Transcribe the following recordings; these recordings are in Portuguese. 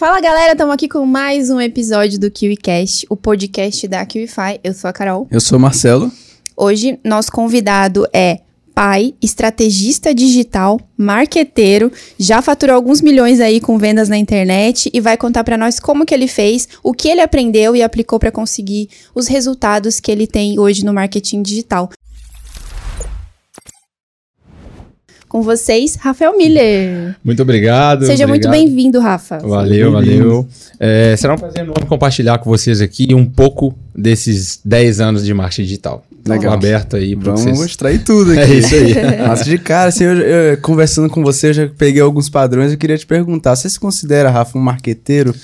Fala galera, estamos aqui com mais um episódio do KiwiCast, o podcast da KiwiFi. Eu sou a Carol. Eu sou o Marcelo. Hoje, nosso convidado é pai, estrategista digital, marqueteiro, já faturou alguns milhões aí com vendas na internet e vai contar para nós como que ele fez, o que ele aprendeu e aplicou para conseguir os resultados que ele tem hoje no marketing digital. Com vocês, Rafael Miller. Muito obrigado. Seja obrigado. muito bem-vindo, Rafa. Valeu, valeu. É, será um prazer enorme compartilhar com vocês aqui um pouco desses 10 anos de marketing digital. Legal. aberto aí pra Vamos vocês. extrair tudo aqui. É isso aí. Nossa, de cara, assim, eu, eu, conversando com você, eu já peguei alguns padrões. Eu queria te perguntar: você se considera, Rafa, um marqueteiro?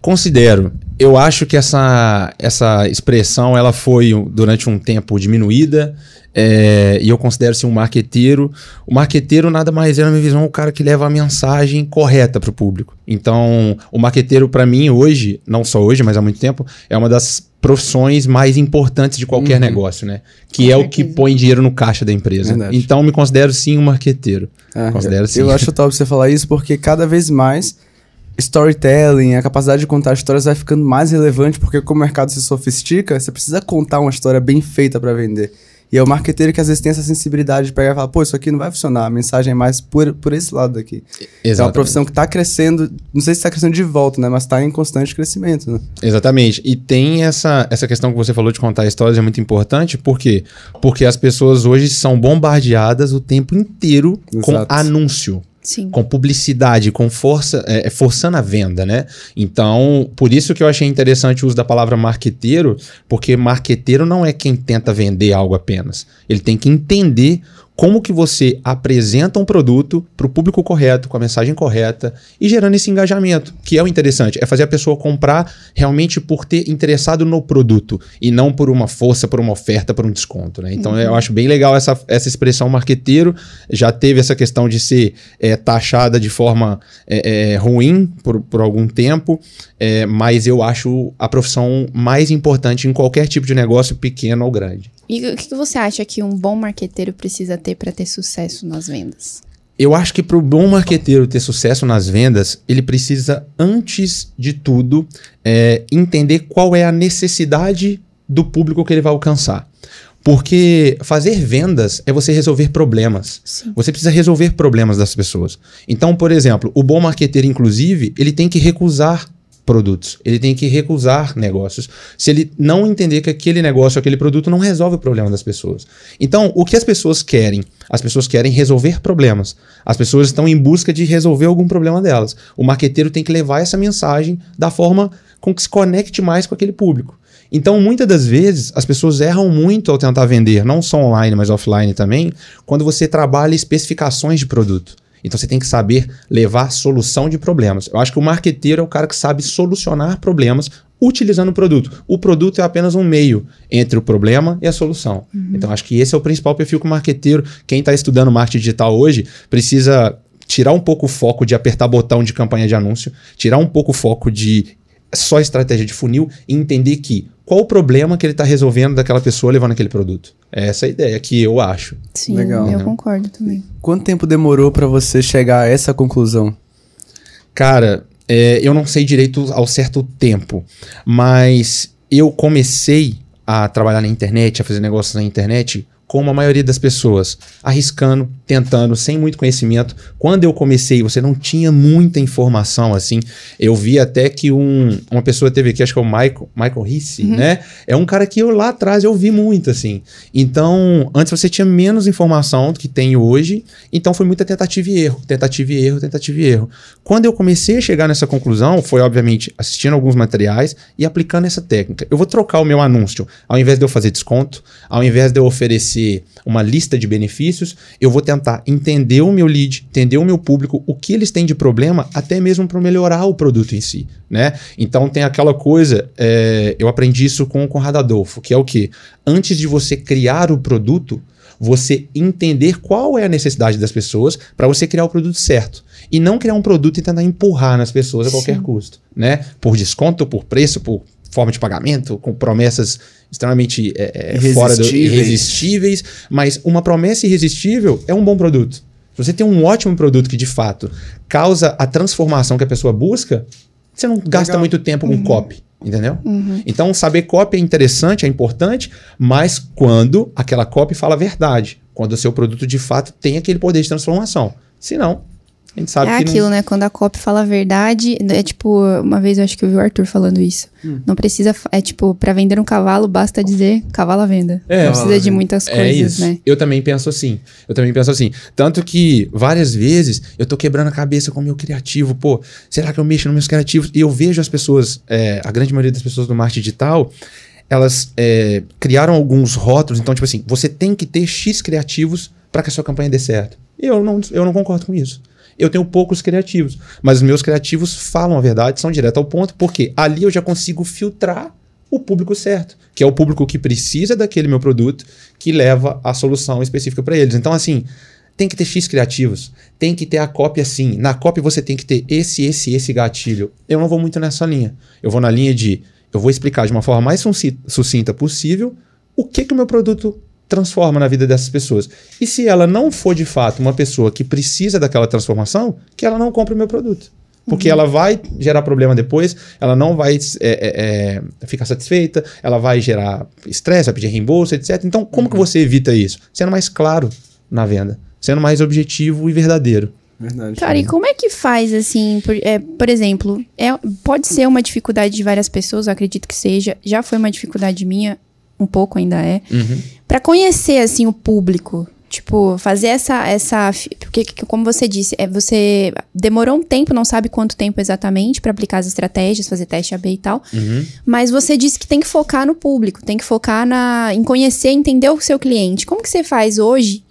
Considero. Eu acho que essa, essa expressão ela foi durante um tempo diminuída. É, e eu considero assim, um marqueteiro. O marqueteiro nada mais é, na minha visão, o cara que leva a mensagem correta para o público. Então, o marqueteiro, para mim, hoje, não só hoje, mas há muito tempo, é uma das profissões mais importantes de qualquer uhum. negócio, né? Que Com é certeza. o que põe dinheiro no caixa da empresa. Verdade. Então, me considero sim um marqueteiro. Ah, considero, sim. Eu acho top você falar isso porque cada vez mais storytelling, a capacidade de contar histórias vai ficando mais relevante porque como o mercado se sofistica, você precisa contar uma história bem feita para vender. E é o marqueteiro que às vezes tem essa sensibilidade de pegar e falar, pô, isso aqui não vai funcionar, a mensagem é mais por, por esse lado daqui. Exatamente. Então, é uma profissão que está crescendo, não sei se está crescendo de volta, né? Mas está em constante crescimento, né? Exatamente. E tem essa, essa questão que você falou de contar histórias é muito importante, por quê? Porque as pessoas hoje são bombardeadas o tempo inteiro Exato. com anúncio. Sim. com publicidade, com força, é, é, forçando a venda, né? Então, por isso que eu achei interessante o uso da palavra marqueteiro, porque marqueteiro não é quem tenta vender algo apenas. Ele tem que entender como que você apresenta um produto para o público correto, com a mensagem correta e gerando esse engajamento, que é o interessante, é fazer a pessoa comprar realmente por ter interessado no produto e não por uma força, por uma oferta, por um desconto. Né? Então uhum. eu acho bem legal essa, essa expressão marqueteiro, já teve essa questão de ser é, taxada de forma é, é, ruim por, por algum tempo, é, mas eu acho a profissão mais importante em qualquer tipo de negócio, pequeno ou grande. E o que você acha que um bom marqueteiro precisa ter para ter sucesso nas vendas? Eu acho que para o bom marqueteiro ter sucesso nas vendas, ele precisa, antes de tudo, é, entender qual é a necessidade do público que ele vai alcançar. Porque fazer vendas é você resolver problemas. Sim. Você precisa resolver problemas das pessoas. Então, por exemplo, o bom marqueteiro, inclusive, ele tem que recusar produtos. Ele tem que recusar negócios se ele não entender que aquele negócio, aquele produto não resolve o problema das pessoas. Então, o que as pessoas querem? As pessoas querem resolver problemas. As pessoas estão em busca de resolver algum problema delas. O marqueteiro tem que levar essa mensagem da forma com que se conecte mais com aquele público. Então, muitas das vezes, as pessoas erram muito ao tentar vender, não só online, mas offline também, quando você trabalha especificações de produto. Então você tem que saber levar solução de problemas. Eu acho que o marqueteiro é o cara que sabe solucionar problemas utilizando o produto. O produto é apenas um meio entre o problema e a solução. Uhum. Então acho que esse é o principal perfil que o marqueteiro, quem está estudando marketing digital hoje, precisa tirar um pouco o foco de apertar botão de campanha de anúncio, tirar um pouco o foco de só estratégia de funil e entender que qual o problema que ele está resolvendo daquela pessoa levando aquele produto. É essa a ideia que eu acho. Sim, Legal. eu concordo também. Quanto tempo demorou para você chegar a essa conclusão? Cara, é, eu não sei direito ao certo tempo, mas eu comecei a trabalhar na internet, a fazer negócios na internet como a maioria das pessoas, arriscando, tentando, sem muito conhecimento. Quando eu comecei, você não tinha muita informação assim. Eu vi até que um, uma pessoa teve aqui, acho que é o Michael, Michael Risse, uhum. né? É um cara que eu lá atrás eu vi muito assim. Então, antes você tinha menos informação do que tem hoje, então foi muita tentativa e erro, tentativa e erro, tentativa e erro. Quando eu comecei a chegar nessa conclusão, foi obviamente assistindo alguns materiais e aplicando essa técnica. Eu vou trocar o meu anúncio, ao invés de eu fazer desconto, ao invés de eu oferecer oferecer uma lista de benefícios, eu vou tentar entender o meu lead, entender o meu público, o que eles têm de problema, até mesmo para melhorar o produto em si. Né? Então tem aquela coisa, é, eu aprendi isso com o Conrado Adolfo, que é o que? Antes de você criar o produto, você entender qual é a necessidade das pessoas para você criar o produto certo. E não criar um produto e tentar empurrar nas pessoas a qualquer Sim. custo. Né? Por desconto, por preço, por forma de pagamento, com promessas extremamente é, é fora do irresistíveis, mas uma promessa irresistível é um bom produto. Se você tem um ótimo produto que de fato causa a transformação que a pessoa busca, você não gasta Legal. muito tempo com copy, entendeu? Então, saber copy é interessante, é importante, mas quando aquela copy fala a verdade, quando o seu produto de fato tem aquele poder de transformação. Se não, a gente sabe é que não- aquilo, né? Quando a copy fala a verdade, é tipo, uma vez eu acho que eu vi o Arthur falando isso. Hum. Não precisa, é tipo, pra vender um cavalo, basta dizer cavalo à venda. É. não precisa de muitas É coisas, isso. né? Eu também penso assim. Eu também penso assim. Tanto que várias vezes eu tô quebrando a cabeça com o meu criativo. Pô, será que eu mexo nos meus criativos? E eu vejo as pessoas, é, a grande maioria das pessoas do marketing digital, elas é, criaram alguns rótulos. Então, tipo assim, você tem que ter X criativos para que a sua campanha dê certo. E eu não, eu não concordo com isso. Eu tenho poucos criativos, mas os meus criativos falam a verdade, são direto ao ponto, porque ali eu já consigo filtrar o público certo, que é o público que precisa daquele meu produto, que leva a solução específica para eles. Então, assim, tem que ter X criativos, tem que ter a cópia assim. Na cópia você tem que ter esse, esse, esse gatilho. Eu não vou muito nessa linha. Eu vou na linha de eu vou explicar de uma forma mais suci- sucinta possível o que, que o meu produto transforma na vida dessas pessoas. E se ela não for de fato uma pessoa que precisa daquela transformação, que ela não compre o meu produto. Porque ela vai gerar problema depois, ela não vai é, é, é, ficar satisfeita, ela vai gerar estresse, vai pedir reembolso, etc. Então, como que você evita isso? Sendo mais claro na venda, sendo mais objetivo e verdadeiro. Verdade. Cara, e como é que faz, assim, por, é, por exemplo, é, pode ser uma dificuldade de várias pessoas, eu acredito que seja, já foi uma dificuldade minha, um pouco ainda é, Pra conhecer, assim, o público, tipo, fazer essa, essa, porque, que- como você disse, é, você demorou um tempo, não sabe quanto tempo exatamente pra aplicar as estratégias, fazer teste AB e tal, mas você disse que tem que focar no público, tem que focar na, em conhecer, entender o seu cliente. Como que você faz hoje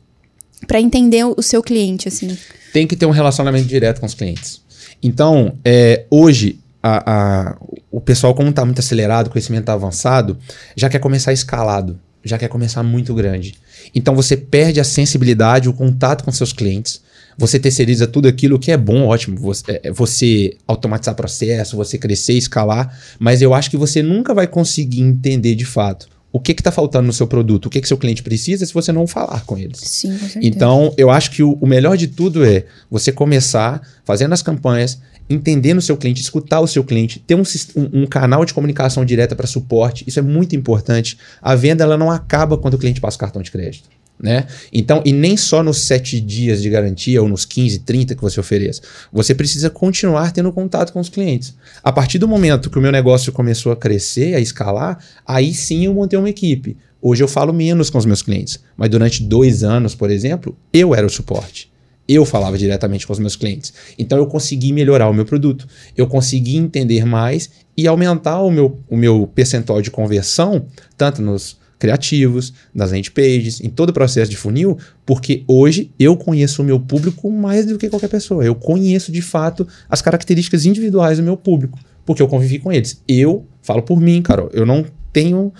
pra entender o o seu cliente, assim? tem que ter um relacionamento direto com os clientes. Então, é, hoje, a- a- o pessoal, como está muito acelerado, o conhecimento está avançado, já quer começar escalado, já quer começar muito grande. Então, você perde a sensibilidade, o contato com seus clientes. Você terceiriza tudo aquilo que é bom, ótimo. Você, é, você automatizar processo, você crescer, escalar. Mas eu acho que você nunca vai conseguir entender de fato o que está faltando no seu produto, o que, que seu cliente precisa se você não falar com eles. Sim, com certeza. Então, eu acho que o, o melhor de tudo é você começar fazendo as campanhas, entendendo o seu cliente, escutar o seu cliente, ter um, um- um canal de comunicação direta para suporte. Isso é muito importante. A venda ela não acaba quando o cliente passa o cartão de crédito. Né? Então, e nem só nos 7 dias de garantia ou nos 15, 30 que você ofereça. Você precisa continuar tendo contato com os clientes. A partir do momento que o meu negócio começou a crescer, a escalar, aí sim eu montei uma equipe. Hoje eu falo menos com os meus clientes, mas durante dois anos, por exemplo, eu era o suporte. Eu falava diretamente com os meus clientes. Então eu consegui melhorar o meu produto. Eu consegui entender mais e aumentar o meu, o meu percentual de conversão, tanto nos criativos, nas landing pages, em todo o processo de funil, porque hoje eu conheço o meu público mais do que qualquer pessoa. Eu conheço de fato as características individuais do meu público, porque eu convivi com eles. Eu falo por mim, Carol, eu não tenho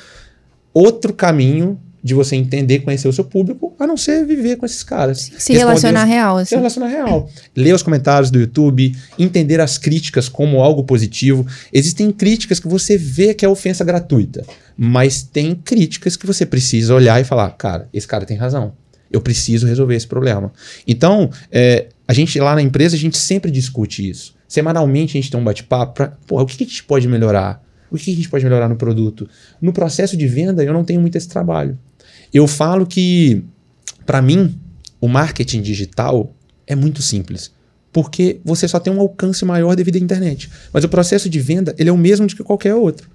outro caminho de você entender, conhecer o seu público, a não ser viver com esses caras. Se relacionar real, se assim. relacionar real. Ler os comentários do YouTube, entender as críticas como algo positivo. Existem críticas que você vê que é ofensa gratuita, mas tem críticas que você precisa olhar e falar: cara, esse cara tem razão. Eu preciso resolver esse problema. Então, é, a gente lá na empresa, a gente sempre discute isso. Semanalmente a gente tem um bate-papo para, pô, o que que a gente pode melhorar? O que que a gente pode melhorar no produto? No processo de venda, eu não tenho muito esse trabalho. Eu falo que, para mim, o marketing digital é muito simples. Porque você só tem um alcance maior devido à internet. Mas o processo de venda ele é o mesmo de que qualquer outro.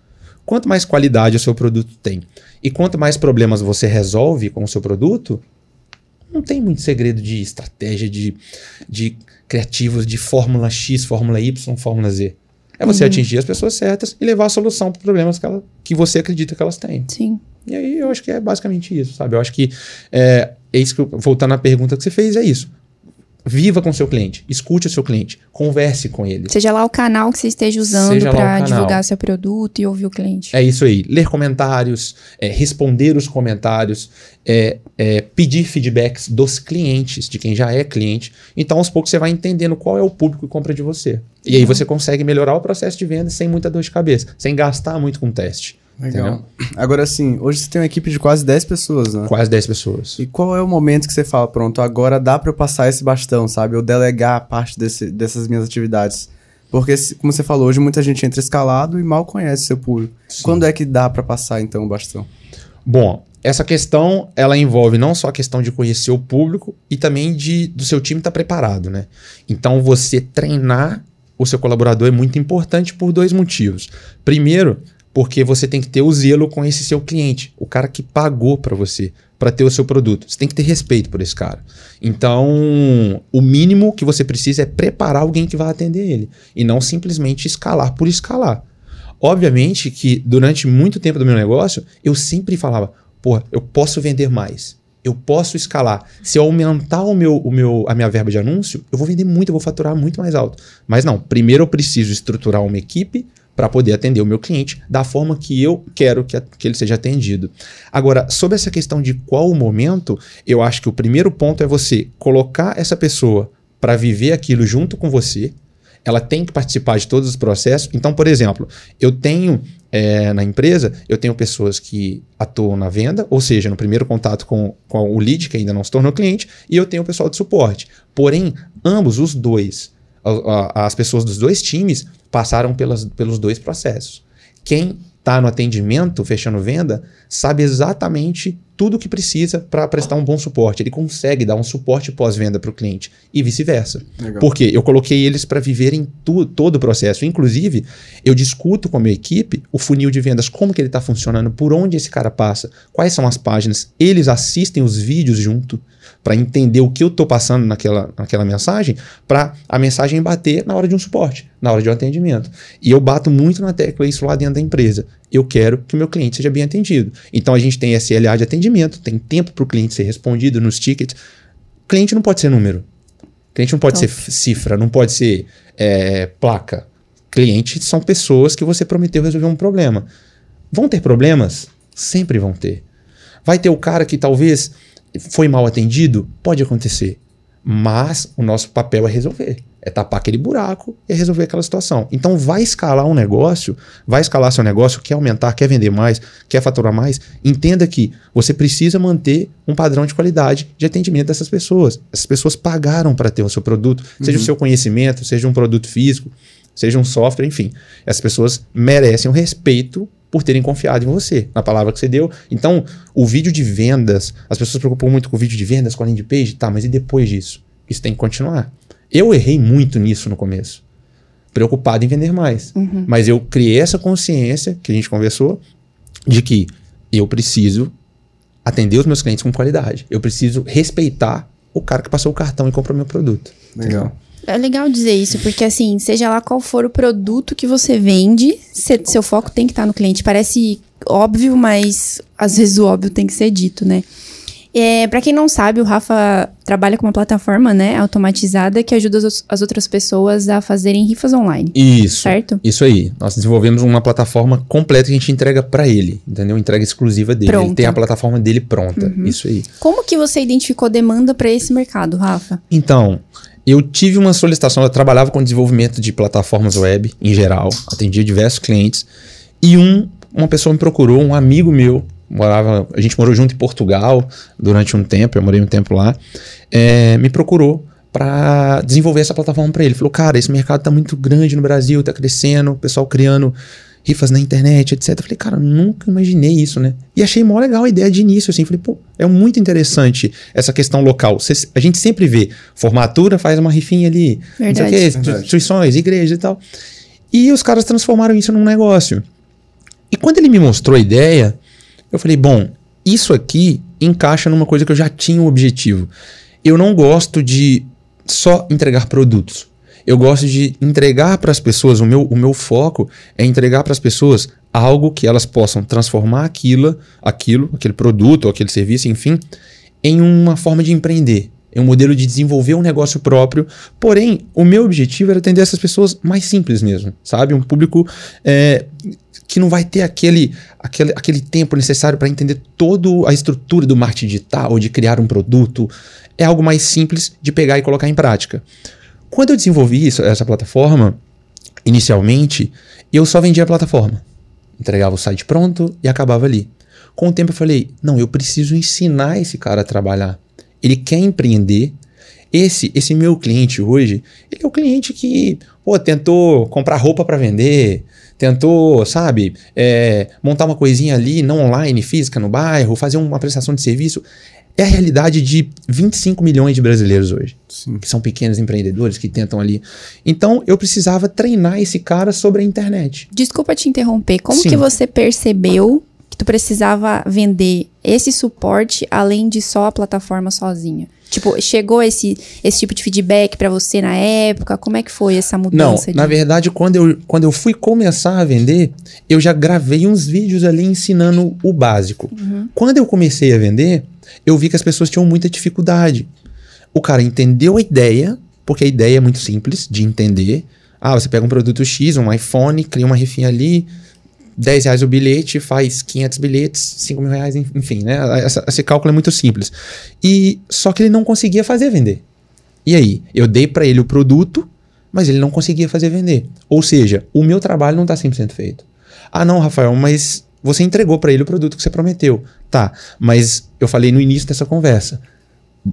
Quanto mais qualidade o seu produto tem e quanto mais problemas você resolve com o seu produto, não tem muito segredo de estratégia, de, de criativos, de fórmula X, fórmula Y, fórmula Z. É você atingir as pessoas certas e levar a solução para problemas que, ela, que você acredita que elas têm. Sim. E aí eu acho que é basicamente isso, sabe? Eu acho que é, é isso que eu, voltando à pergunta que você fez, é isso. Viva com o seu cliente, escute o seu cliente, converse com ele. Seja lá o canal que você esteja usando canal. divulgar seu produto e ouvir o cliente. É isso aí. Ler comentários, é, responder os comentários, é, é, pedir feedbacks dos clientes, de quem já é cliente. Então, aos poucos, você vai entendendo qual é o público que compra de você. E aí você consegue melhorar o processo de venda sem muita dor de cabeça, sem gastar muito com teste. Legal. Agora sim, hoje você tem uma equipe de quase 10 pessoas, né? Quase 10 pessoas. E qual é o momento que você fala, pronto, agora dá pra eu passar esse bastão, sabe? Eu delegar parte desse- dessas minhas atividades Porque, como você falou, hoje muita gente entra escalado e mal conhece seu público. Quando é que dá pra passar, então, o bastão? Bom, essa questão ela envolve não só a questão de conhecer o público e também de do seu time estar preparado, né? Então você treinar o seu colaborador é muito importante por dois motivos. Primeiro, porque você tem que ter o zelo com esse seu cliente, o cara que pagou para você para ter o seu produto. Você tem que ter respeito por esse cara. Então, o mínimo que você precisa é preparar alguém que vai atender ele e não simplesmente escalar por escalar. Obviamente que durante muito tempo do meu negócio, eu sempre falava, pô, eu posso vender mais. Eu posso escalar. Se eu aumentar o meu, o meu, a minha verba de anúncio, eu vou vender muito, eu vou faturar muito mais alto. Mas não, primeiro eu preciso estruturar uma equipe para poder atender o meu cliente da forma que eu quero que, a- que ele seja atendido. Agora, sobre essa questão de qual o momento, eu acho que o primeiro ponto é você colocar essa pessoa para viver aquilo junto com você, ela tem que participar de todos os processos. Então, por exemplo, eu tenho eh, na empresa, eu tenho pessoas que atuam na venda, ou seja, no primeiro contato com, com o lead, que ainda não se tornou cliente, e eu tenho o pessoal de suporte. Porém, ambos, os dois, as pessoas dos dois times passaram pelas, pelos dois processos. Quem está no atendimento, fechando venda, sabe exatamente tudo o que precisa para prestar um bom suporte. Ele consegue dar um suporte pós-venda para o cliente e vice-versa. Porque eu coloquei eles para viverem tu- todo o processo. Inclusive, eu discuto com a minha equipe o funil de vendas, como que ele está funcionando, por onde esse cara passa, quais são as páginas. Eles assistem os vídeos junto para entender o que eu estou passando naquela, naquela mensagem, para a mensagem bater na hora de um suporte, na hora de um atendimento. E eu bato muito na tecla isso lá dentro da empresa. Eu quero que o meu cliente seja bem atendido. Então a gente tem SLA de atendimento, tem tempo para o cliente ser respondido nos tickets. Cliente não pode ser número. Cliente não pode Top. ser cifra, não pode ser é, placa. Clientes são pessoas que você prometeu resolver um problema. Vão ter problemas? Sempre vão ter. Vai ter o cara que talvez foi mal atendido? Pode acontecer. Mas o nosso papel é resolver. É tapar aquele buraco e é resolver aquela situação. Então vai escalar um negócio, vai escalar seu negócio, quer aumentar, quer vender mais, quer faturar mais. Entenda que você precisa manter um padrão de qualidade de atendimento dessas pessoas. Essas pessoas pagaram para ter o seu produto, seja o seu conhecimento, seja um produto físico, seja um software, enfim. Essas pessoas merecem o respeito por terem confiado em você, na palavra que você deu. Então, o vídeo de vendas, as pessoas se preocupam muito com o vídeo de vendas, com a landing page, tá, mas e depois disso? Isso tem que continuar. Eu errei muito nisso no começo. Preocupado em vender mais. Mas eu criei essa consciência, que a gente conversou, de que eu preciso atender os meus clientes com qualidade. Eu preciso respeitar o cara que passou o cartão e comprou meu produto. Legal. É legal dizer isso, porque assim, seja lá qual for o produto que você vende, seu foco tem que estar no cliente. Parece óbvio, mas às vezes o óbvio tem que ser dito, né? É, para quem não sabe, o Rafa trabalha com uma plataforma, né, automatizada que ajuda as, as outras pessoas a fazerem rifas online. Isso. Certo? Isso aí. Nós desenvolvemos uma plataforma completa que a gente entrega para ele, entendeu? Entrega exclusiva dele. Ele Pronta. tem a plataforma dele pronta. Isso aí. Como que você identificou demanda para esse mercado, Rafa? Então, eu tive uma solicitação, eu trabalhava com desenvolvimento de plataformas web em geral, atendia diversos clientes, e um, uma pessoa me procurou, um amigo meu, morava, a gente morou junto em Portugal durante um tempo, eu morei um tempo lá, é, me procurou para desenvolver essa plataforma para ele. Falou, cara, esse mercado tá muito grande no Brasil, tá crescendo, o pessoal criando rifas na internet, etc. Eu falei, cara, nunca imaginei isso, né? E achei mó legal a ideia de início, assim. Falei, pô, é muito interessante essa questão local. Cês- a gente sempre vê formatura, faz uma rifinha ali, não sei o Verdade. quê, Verdade. instituições, igrejas e tal. E os caras transformaram isso num negócio. E quando ele me mostrou a ideia, eu falei, bom, isso aqui encaixa numa coisa que eu já tinha o objetivo. Eu não gosto de só entregar produtos. Eu gosto de entregar para as pessoas, o meu, o meu foco é entregar para as pessoas algo que elas possam transformar aquilo, aquilo, aquele produto aquele serviço, enfim, em uma forma de empreender, em um modelo de desenvolver um negócio próprio. Porém, o meu objetivo era atender essas pessoas mais simples mesmo, sabe? Um público é, que não vai ter aquele, aquele, aquele tempo necessário para entender toda a estrutura do marketing digital ou de criar um produto. É algo mais simples de pegar e colocar em prática. Quando eu desenvolvi isso, essa plataforma, inicialmente, eu só vendia a plataforma. Entregava o site pronto e acabava ali. Com o tempo eu falei, não, eu preciso ensinar esse cara a trabalhar. Ele quer empreender, Esse, esse meu cliente hoje, ele é o cliente que, pô, tentou comprar roupa para vender, tentou, sabe, é, montar uma coisinha ali, não online, física no bairro, fazer uma prestação de serviço. É a realidade de 25 milhões de brasileiros hoje, Sim. que são pequenos empreendedores que tentam ali. Então, eu precisava treinar esse cara sobre a internet. Desculpa te interromper. Como Sim. que você percebeu que tu precisava vender esse suporte além de só a plataforma sozinha? Tipo, chegou esse, esse tipo de feedback pra você na época? Como é que foi essa Não, mudança? na de... verdade, quando eu, quando eu fui começar a vender, eu já gravei uns vídeos ali ensinando o básico. Quando eu comecei a vender, eu vi que as pessoas tinham muita dificuldade. O cara entendeu a ideia, porque a ideia é muito simples de entender. Ah, você pega um produto X, um iPhone, cria uma rifinha ali, 10 reais o bilhete, faz 500 bilhetes, 5 mil reais, en- enfim, né? Essa- esse cálculo é muito simples. E só que ele não conseguia fazer vender. E aí, eu dei para ele o produto, mas ele não conseguia fazer vender. Ou seja, o meu trabalho não está 100% feito. Ah, não, Rafael, mas você entregou para ele o produto que você prometeu. Tá, mas eu falei no início dessa conversa.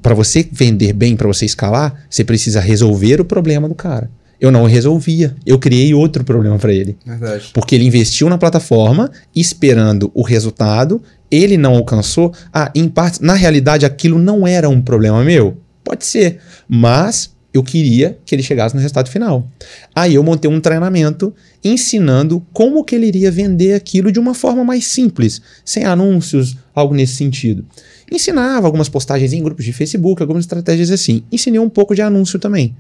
Para você vender bem, para você escalar, você precisa resolver o problema do cara. Eu não resolvia. Eu criei outro problema para ele. Verdade. Porque ele investiu na plataforma esperando o resultado, ele não alcançou. Ah, em parte, na realidade, aquilo não era um problema meu. Pode ser, mas eu queria que ele chegasse no resultado final. Aí eu montei um treinamento ensinando como que ele iria vender aquilo de uma forma mais simples, sem anúncios, algo nesse sentido. Ensinava algumas postagens em grupos de Facebook, algumas estratégias assim. Ensinei um pouco de anúncio também.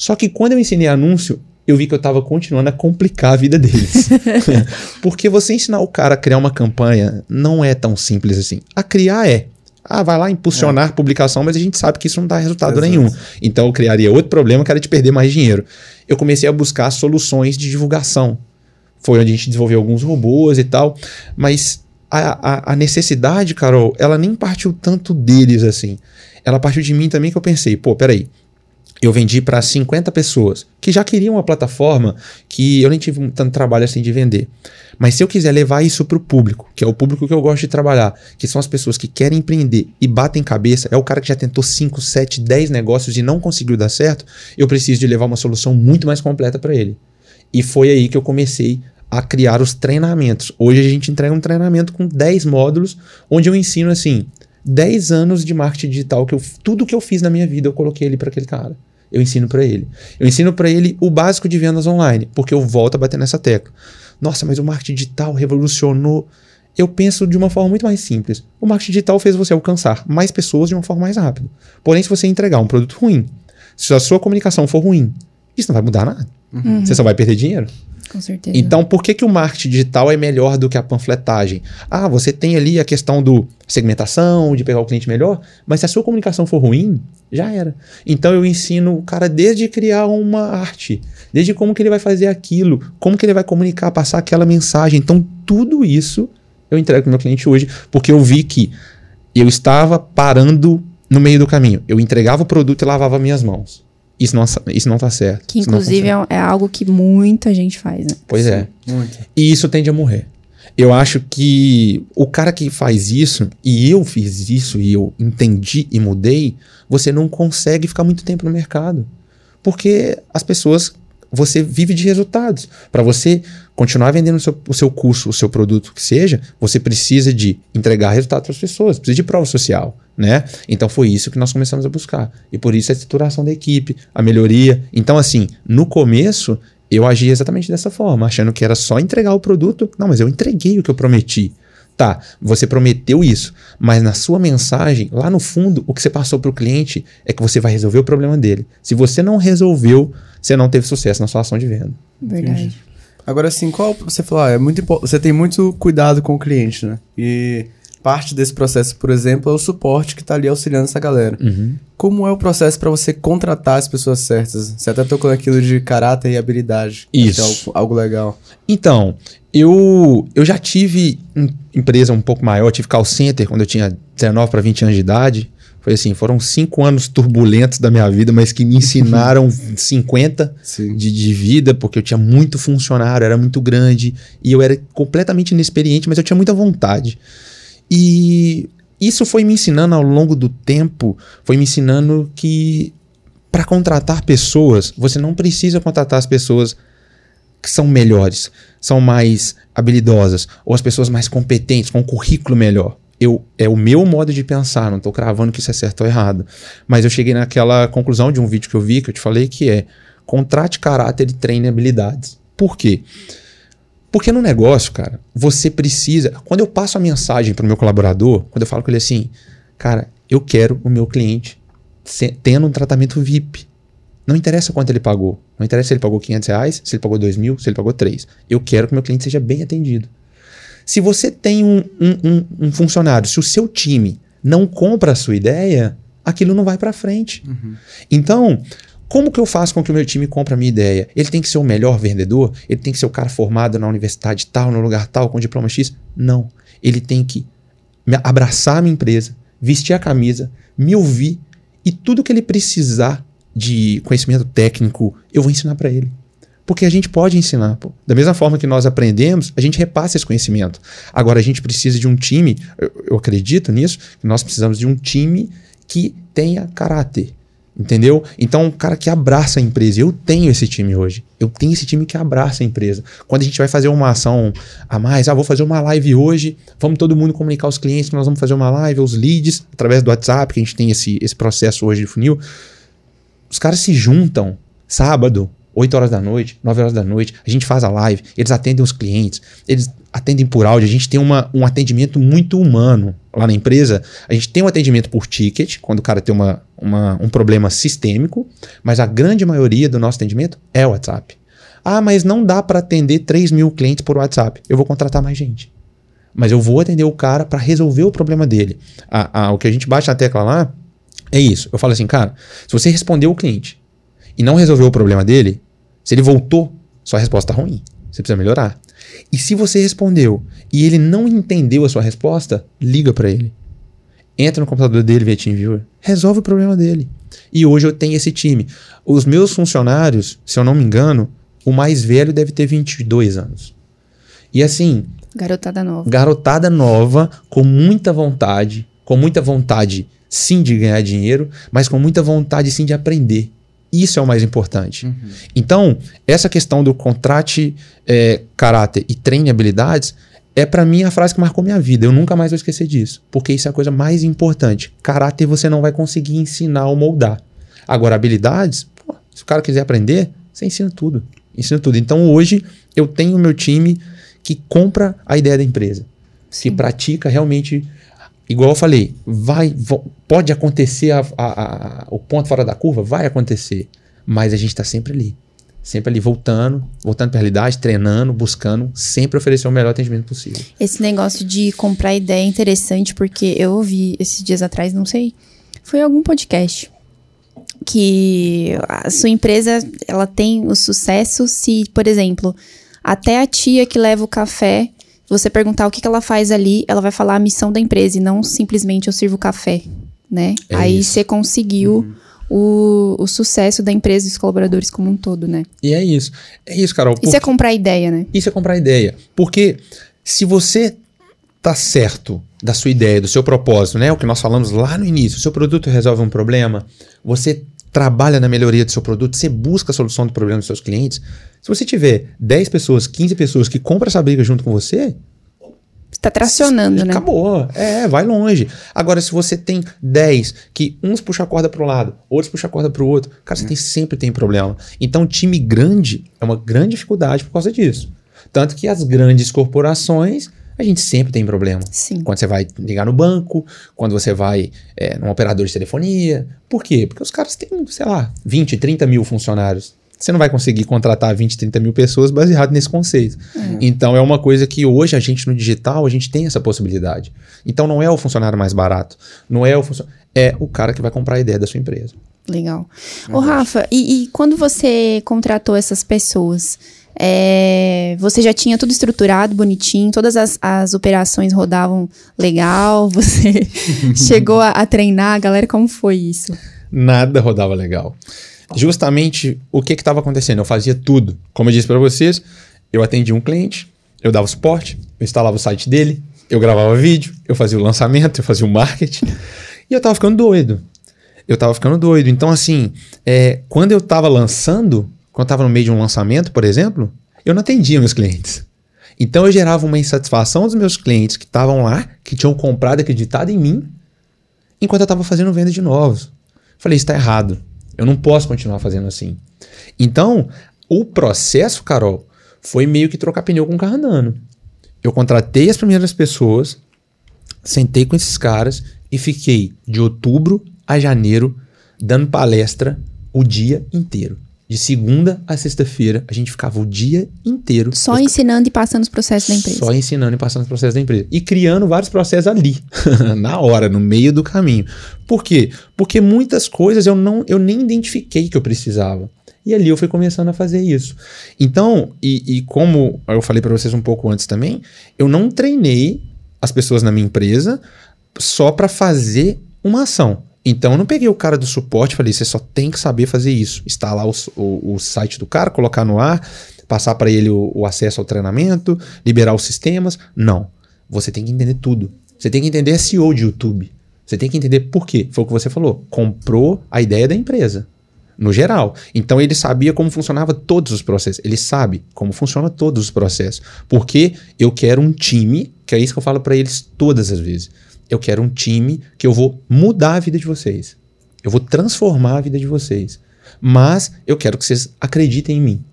Só que quando eu ensinei anúncio, eu vi que eu estava continuando a complicar a vida deles. Porque você ensinar o cara a criar uma campanha não é tão simples assim. A criar é. Ah, vai lá impulsionar publicação, mas a gente sabe que isso não dá resultado Exato. nenhum. Então eu criaria outro problema que era de perder mais dinheiro. Eu comecei a buscar soluções de divulgação. Foi onde a gente desenvolveu alguns robôs e tal. Mas a, a, a necessidade, Carol, ela nem partiu tanto deles assim. Ela partiu de mim também que eu pensei, pô, peraí. Eu vendi para 50 pessoas que já queriam uma plataforma que eu nem tive tanto trabalho assim de vender. Mas se eu quiser levar isso para o público, que é o público que eu gosto de trabalhar, que são as pessoas que querem empreender e batem cabeça, é o cara que já tentou 5, 7, 10 negócios e não conseguiu dar certo, eu preciso de levar uma solução muito mais completa para ele. E foi aí que eu comecei a criar os treinamentos. Hoje a gente entrega um treinamento com 10 módulos, onde eu ensino assim, 10 anos de marketing digital que eu, tudo que eu fiz na minha vida eu coloquei ali para aquele cara. Eu ensino para ele. Eu ensino para ele o básico de vendas online, porque eu volto a bater nessa tecla. Nossa, mas o marketing digital revolucionou. Eu penso de uma forma muito mais simples. O marketing digital fez você alcançar mais pessoas de uma forma mais rápida. Porém, se você entregar um produto ruim, se a sua comunicação for ruim, isso não vai mudar nada. Você só vai perder dinheiro. Com certeza. Então, por que, que o marketing digital é melhor do que a panfletagem? Ah, você tem ali a questão do segmentação, de pegar o cliente melhor, mas se a sua comunicação for ruim, já era. Então, eu ensino o cara desde criar uma arte, desde como que ele vai fazer aquilo, como que ele vai comunicar, passar aquela mensagem. Então, tudo isso eu entrego para o meu cliente hoje, porque eu vi que eu estava parando no meio do caminho. Eu entregava o produto e lavava minhas mãos. Isso não, isso não tá certo. Que não inclusive é, é algo que muita gente faz, né? Pois é. Muito. E isso tende a morrer. Eu acho que o cara que faz isso, e eu fiz isso, e eu entendi e mudei, você não consegue ficar muito tempo no mercado. Porque as pessoas, você vive de resultados. Para você continuar vendendo o seu, o seu curso, o seu produto, que seja, você precisa de entregar resultado para as pessoas, precisa de prova social, né? Então foi isso que nós começamos a buscar. E por isso a estruturação da equipe, a melhoria. Então, assim, no começo, eu agi exatamente dessa forma, achando que era só entregar o produto. Não, mas eu entreguei o que eu prometi. Tá, você prometeu isso, mas na sua mensagem, lá no fundo, o que você passou para o cliente é que você vai resolver o problema dele. Se você não resolveu, você não teve sucesso na sua ação de venda. Verdade. Agora, assim, qual você falou, ah, é muito você tem muito cuidado com o cliente, né? E parte desse processo, por exemplo, é o suporte que tá ali auxiliando essa galera. Como é o processo para você contratar as pessoas certas? Você até tocou naquilo de caráter e habilidade. Que Isso. é algo, algo legal. Então, eu, eu já tive em- empresa um pouco maior, tive call center quando eu tinha 19 para 20 anos de idade. Foi assim, foram cinco anos turbulentos da minha vida, mas que me ensinaram 50 Sim. de, de vida, porque eu tinha muito funcionário, era muito grande, e eu era completamente inexperiente, mas eu tinha muita vontade. E isso foi me ensinando ao longo do tempo, foi me ensinando que para contratar pessoas, você não precisa contratar as pessoas que são melhores, são mais habilidosas, ou as pessoas mais competentes, com um currículo melhor. Eu, é o meu modo de pensar, não estou cravando que isso é certo ou errado. Mas eu cheguei naquela conclusão de um vídeo que eu vi, que eu te falei, que é contrate caráter e treine habilidades. Por quê? Porque no negócio, cara, você precisa. Quando eu passo a mensagem para o meu colaborador, quando eu falo com ele assim, cara, eu quero o meu cliente tendo um tratamento VIP. Não interessa quanto ele pagou. Não interessa se ele pagou 500 reais, se ele pagou 2 mil, se ele pagou 3. Eu quero que meu cliente seja bem atendido. Se você tem um, um, um, um funcionário, se o seu time não compra a sua ideia, aquilo não vai para frente. Uhum. Então, como que eu faço com que o meu time compre a minha ideia? Ele tem que ser o melhor vendedor? Ele tem que ser o cara formado na universidade tal, no lugar tal, com diploma X? Não. Ele tem que abraçar a minha empresa, vestir a camisa, me ouvir e tudo que ele precisar de conhecimento técnico, eu vou ensinar para ele. Porque a gente pode ensinar. Pô. Da mesma forma que nós aprendemos, a gente repassa esse conhecimento. Agora, a gente precisa de um time, eu, eu acredito nisso, nós precisamos de um time que tenha caráter. Entendeu? Então, um cara que abraça a empresa. Eu tenho esse time hoje. Eu tenho esse time que abraça a empresa. Quando a gente vai fazer uma ação a mais, ah, vou fazer uma live hoje, vamos todo mundo comunicar os clientes que nós vamos fazer uma live, os leads, através do WhatsApp, que a gente tem esse, esse processo hoje de funil os caras se juntam sábado, 8 horas da noite, 9 horas da noite, a gente faz a live, eles atendem os clientes, eles atendem por áudio, a gente tem uma, um atendimento muito humano lá na empresa. A gente tem um atendimento por ticket, quando o cara tem uma, uma, um problema sistêmico, mas a grande maioria do nosso atendimento é o WhatsApp. Ah, mas não dá para atender 3 mil clientes por WhatsApp. Eu vou contratar mais gente. Mas eu vou atender o cara para resolver o problema dele. Ah, ah, o que a gente bate na tecla lá é isso. Eu falo assim, cara, se você respondeu o cliente e não resolveu o problema dele, se ele voltou, sua resposta está ruim. Você precisa melhorar. E se você respondeu e ele não entendeu a sua resposta, liga para ele. Entra no computador dele via TeamViewer, resolve o problema dele. E hoje eu tenho esse time. Os meus funcionários, se eu não me engano, o mais velho deve ter 22 anos. E assim. Garotada nova. Garotada nova, com muita vontade, com muita vontade sim de ganhar dinheiro, mas com muita vontade sim de aprender. Isso é o mais importante. Uhum. Então, essa questão do contrate é, caráter e treine habilidades é para mim a frase que marcou minha vida. Eu nunca mais vou esquecer disso, porque isso é a coisa mais importante. Caráter você não vai conseguir ensinar ou moldar. Agora, habilidades, pô, se o cara quiser aprender, você ensina tudo. Ensina tudo. Então, hoje, eu tenho o meu time que compra a ideia da empresa, Sim. que pratica realmente igual eu falei, vai, pode acontecer a, a, a, o ponto fora da curva? Vai acontecer. Mas a gente está sempre ali. Sempre ali voltando, voltando para a realidade, treinando, buscando, sempre oferecer o melhor atendimento possível. Esse negócio de comprar ideia é interessante, porque eu ouvi esses dias atrás, não sei, foi algum podcast, que a sua empresa ela tem o sucesso se, por exemplo, até a tia que leva o café você perguntar o que, que ela faz ali, ela vai falar a missão da empresa e não simplesmente eu sirvo café, né? É Aí você conseguiu uhum. o, o sucesso da empresa e dos colaboradores como um todo, né? E é isso. É isso, Carol. Isso é comprar ideia, né? Isso é comprar ideia. Porque se você tá certo da sua ideia, do seu propósito, né? O que nós falamos lá no início. O seu produto resolve um problema, você trabalha na melhoria do seu produto, você busca a solução do problema dos seus clientes. Se você tiver 10 pessoas, 15 pessoas que compram essa briga junto com você, está tracionando, né? Acabou. É, vai longe. Agora, se você tem 10 que uns puxam a corda para um lado, outros puxam a corda para o outro, cara, você tem, sempre tem problema. Então, time grande é uma grande dificuldade por causa disso. Tanto que as grandes corporações a gente sempre tem problema. Sim. Quando você vai ligar no banco, quando você vai é, num operador de telefonia. Por quê? Porque os caras têm, sei lá, 20, 30 mil funcionários. Você não vai conseguir contratar 20, 30 mil pessoas baseado nesse conceito. É. Então é uma coisa que hoje a gente no digital, a gente tem essa possibilidade. Então não é o funcionário mais barato, não é o funcionário, é o cara que vai comprar a ideia da sua empresa. Legal. Ô Rafa, e, e quando você contratou essas pessoas, é, você já tinha tudo estruturado, bonitinho, todas as, as operações rodavam legal, você chegou a, a, treinar, galera, como foi isso? Nada rodava legal. Justamente o que estava acontecendo? Eu fazia tudo. Como eu disse para vocês, eu atendia um cliente, eu dava suporte, eu instalava o site dele, eu gravava vídeo, eu fazia o lançamento, eu fazia o marketing, e eu tava ficando doido. eu tava ficando doido. Então, assim, é, quando eu tava lançando, quando eu tava no meio de um lançamento, por exemplo, eu não atendia meus clientes. Então eu gerava uma insatisfação dos meus clientes que estavam lá, que tinham comprado, acreditado em mim, enquanto eu estava fazendo venda de novos. Falei, está errado. Eu não posso continuar fazendo assim. Então, o processo, Carol, foi meio que trocar pneu com o carro andando. Eu contratei as primeiras pessoas, sentei com esses caras e fiquei de outubro a janeiro dando palestra o dia inteiro. De segunda a sexta-feira, a gente ficava o dia inteiro. Só ensinando e passando os processos da empresa. Só ensinando e passando os processos da empresa. E criando vários processos ali, na hora, no meio do caminho. Por quê? Porque muitas coisas eu, não, eu nem identifiquei que eu precisava. E ali eu fui começando a fazer isso. Então, e, e como eu falei para vocês um pouco antes também, eu não treinei as pessoas na minha empresa só para fazer uma ação. Então eu não peguei o cara do suporte e falei, você só tem que saber fazer isso. Instalar o, o, o site do cara, colocar no ar, passar para ele o, o, acesso ao treinamento, liberar os sistemas. Não. Você tem que entender tudo. Você tem que entender SEO de YouTube. Você tem que entender por quê. Foi o que você falou. Comprou a ideia da empresa. No geral. Então ele sabia como funcionava todos os processos. Ele sabe como funciona todos os processos. Porque eu quero um time, que é isso que eu falo para eles todas as vezes eu quero um time que eu vou mudar a vida de vocês. Eu vou transformar a vida de vocês. Mas eu quero que vocês acreditem em mim.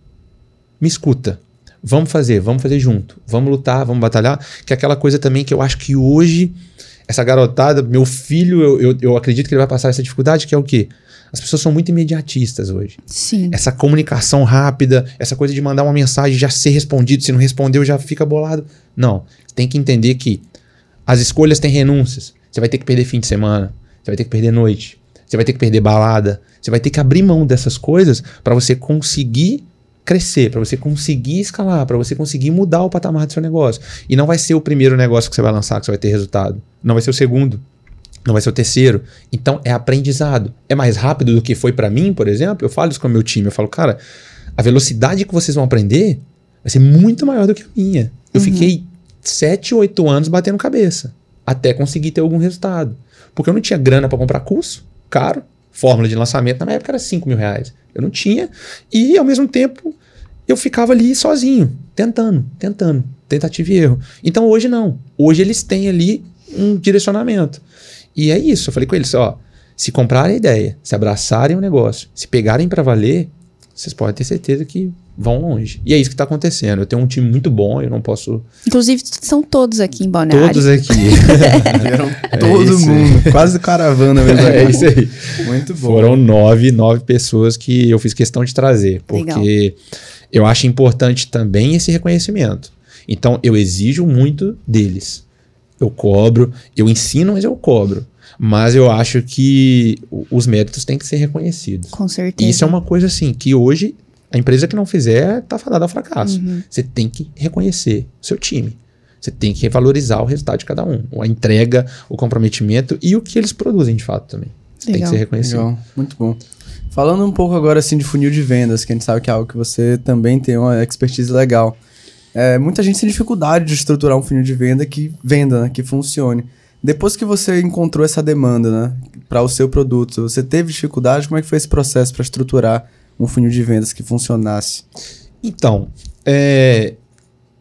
Me escuta. Vamos fazer, vamos fazer junto. Vamos lutar, vamos batalhar. Que é aquela coisa também que eu acho que hoje, essa garotada, meu filho, eu, eu, eu acredito que ele vai passar essa dificuldade, que é o quê? As pessoas são muito imediatistas hoje. Sim. Essa comunicação rápida, essa coisa de mandar uma mensagem já ser respondido, se não respondeu já fica bolado. Não. Tem que entender que as escolhas têm renúncias. Você vai ter que perder fim de semana, você vai ter que perder noite, você vai ter que perder balada, você vai ter que abrir mão dessas coisas para você conseguir crescer, para você conseguir escalar, para você conseguir mudar o patamar do seu negócio. E não vai ser o primeiro negócio que você vai lançar que você vai ter resultado. Não vai ser o segundo. Não vai ser o terceiro. Então é aprendizado. É mais rápido do que foi para mim, por exemplo. Eu falo isso com o meu time. Eu falo, cara, a velocidade que vocês vão aprender vai ser muito maior do que a minha. Eu uhum. fiquei 7, 8 anos batendo cabeça até conseguir ter algum resultado. Porque eu não tinha grana para comprar curso, caro. Fórmula de lançamento na época era 5 mil reais. Eu não tinha. E ao mesmo tempo eu ficava ali sozinho, tentando, tentando, tentativa e erro. Então hoje não. Hoje eles têm ali um direcionamento. E é isso. Eu falei com eles: ó, se comprarem a ideia, se abraçarem o negócio, se pegarem para valer, vocês podem ter certeza que vão longe. E é isso que está acontecendo. Eu tenho um time muito bom, eu não posso. Inclusive, são todos aqui em Balneário. Todos aqui. Vieram é todo mundo. Quase caravana mesmo. É isso aí. Muito bom. Foram nove, nove pessoas que eu fiz questão de trazer. Porque Legal. eu acho importante também esse reconhecimento. Então, eu exijo muito deles. Eu cobro, eu ensino, mas eu cobro. Mas eu acho que os méritos têm que ser reconhecidos. Com certeza. E isso é uma coisa assim que hoje a empresa que não fizer está fadada ao fracasso. Uhum. Você tem que reconhecer o seu time. Você tem que revalorizar o resultado de cada um. A entrega, o comprometimento e o que eles produzem de fato também. Legal. Tem que ser reconhecido. Legal. Muito bom. Falando um pouco agora assim de funil de vendas, que a gente sabe que é algo que você também tem uma expertise legal. É, muita gente tem dificuldade de estruturar um funil de venda que venda, né, que funcione. Depois que você encontrou essa demanda né, para o seu produto, você teve dificuldade? Como é que foi esse processo para estruturar um funil de vendas que funcionasse? Então, é,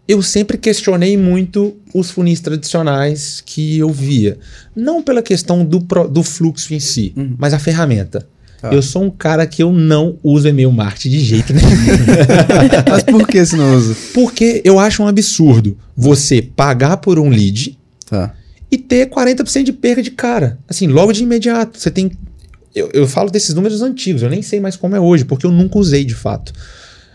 eu sempre questionei muito os funis tradicionais que eu via. Não pela questão do, do fluxo em si, uhum. mas a ferramenta. Tá. Eu sou um cara que eu não uso e-mail marketing de jeito nenhum. mas por que você não usa? Porque eu acho um absurdo você pagar por um lead tá. e ter 40% de perda de cara. Assim, logo de imediato. Você tem eu, eu falo desses números antigos, eu nem sei mais como é hoje, porque eu nunca usei de fato.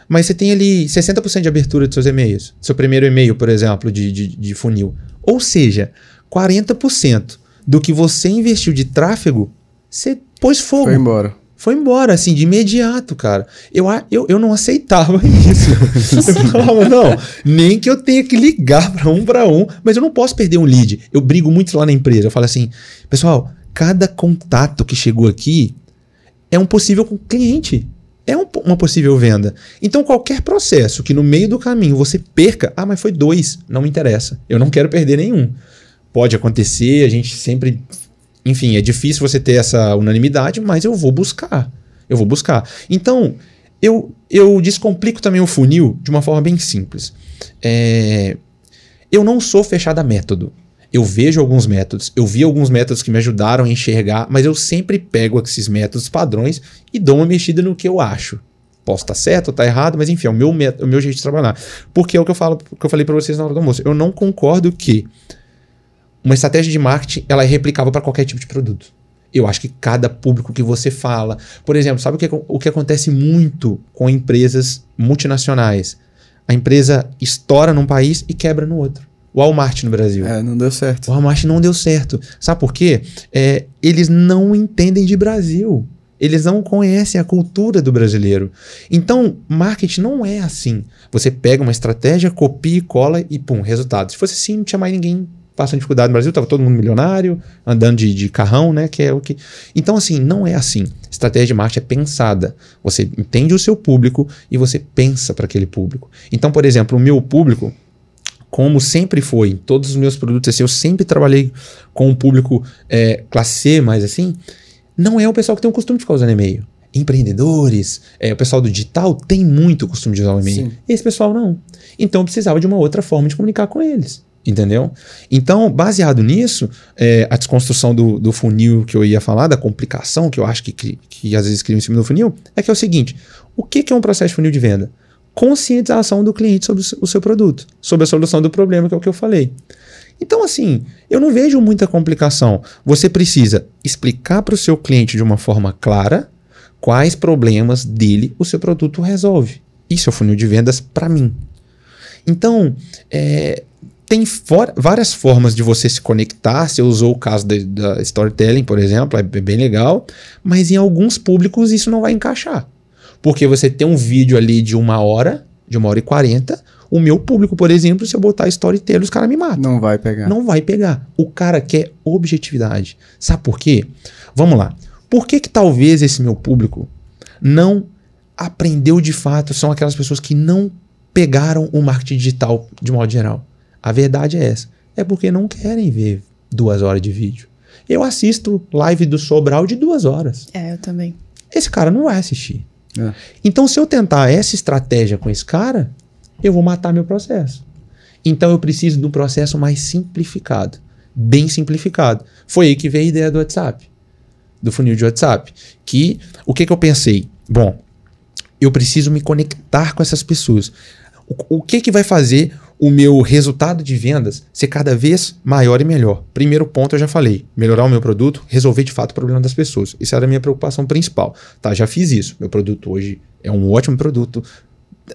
Mas você tem ali 60% de abertura de seus e-mails. Seu primeiro e-mail, por exemplo, de, de, de funil. Ou seja, 40% do que você investiu de tráfego, você pôs fogo. Foi embora. Foi embora, assim, de imediato, cara. Eu, eu, eu não aceitava isso. eu falava, não, nem que eu tenha que ligar para um para um, mas eu não posso perder um lead. Eu brigo muito lá na empresa. Eu falo assim, pessoal, cada contato que chegou aqui é um possível cliente. É um, uma possível venda. Então, qualquer processo que no meio do caminho você perca, ah, mas foi dois, não me interessa. Eu não quero perder nenhum. Pode acontecer, a gente sempre enfim, é difícil você ter essa unanimidade, mas eu vou buscar. Eu vou buscar. Então, eu, eu descomplico também o funil de uma forma bem simples. É, eu não sou fechado a método. Eu vejo alguns métodos, eu vi alguns métodos que me ajudaram a enxergar, mas eu sempre pego esses métodos padrões e dou uma mexida no que eu acho. Posso estar certo ou estar errado, mas enfim, é o meu, método, o meu jeito de trabalhar. Porque é o que eu falo, que eu falei para vocês na hora do almoço. Eu não concordo que uma estratégia de marketing ela é replicável para qualquer tipo de produto. Eu acho que cada público que você fala. Por exemplo, sabe o que, o que acontece muito com empresas multinacionais? A empresa estoura num país e quebra no outro. O Walmart no Brasil. É, não deu certo. O Walmart não deu certo. Sabe por quê? É, eles não entendem de Brasil. Eles não conhecem a cultura do brasileiro. Então, marketing não é assim. Você pega uma estratégia, copia e cola e pum, resultado. Se fosse assim, não tinha mais ninguém passando dificuldade no Brasil, tava todo mundo milionário, andando de, de carrão, né? Que é o que. Então, assim, não é assim. Estratégia de marketing é pensada. Você entende o seu público e você pensa para aquele público. Então, por exemplo, o meu público, como sempre foi, em todos os meus produtos, assim, eu sempre trabalhei com um público é, classe C, mais assim, não é o pessoal que tem o costume de ficar usando e-mail. Empreendedores, é, o pessoal do digital tem muito costume de usar o e-mail. Sim. Esse pessoal não. Então eu precisava de uma outra forma de comunicar com eles. Entendeu? Então, baseado nisso, é, a desconstrução do, do funil que eu ia falar, da complicação que eu acho que, que, que às vezes cria em cima do funil, é que é o seguinte: o que, que é um processo de funil de venda? Conscientização do cliente sobre o seu- produto, sobre a solução do problema, que é o que eu falei. Então, assim, eu não vejo muita complicação. Você precisa explicar para o seu cliente de uma forma clara quais problemas dele o seu produto resolve. Isso é o funil de vendas para mim. Então, é, tem for- várias formas de você se conectar. Você usou o caso da, da storytelling, por exemplo, é bem legal, mas em alguns públicos isso não vai encaixar. Porque você tem um vídeo ali de uma hora, de uma hora e quarenta. O meu público, por exemplo, se eu botar storytelling, os caras me matam. Não vai pegar. Não vai pegar. O cara quer objetividade. Sabe por quê? Vamos lá. Por que que talvez esse meu público não aprendeu de fato? São aquelas pessoas que não pegaram o marketing digital de modo geral. A verdade é essa. É porque não querem ver duas horas de vídeo. Eu assisto live do Sobral de duas horas. É, eu também. Esse cara não vai assistir. É. Então, se eu tentar essa estratégia com esse cara, eu vou matar meu processo. Então, eu preciso de um processo mais simplificado, bem simplificado. Foi aí que veio a ideia do WhatsApp, do funil de WhatsApp. Que o que, que eu pensei? Bom, eu preciso me conectar com essas pessoas. O, o que, que vai fazer o meu resultado de vendas ser cada vez maior e melhor? Primeiro ponto, eu já falei: melhorar o meu produto, resolver de fato o problema das pessoas. Isso era a minha preocupação principal. Tá, já fiz isso. Meu produto hoje é um ótimo produto.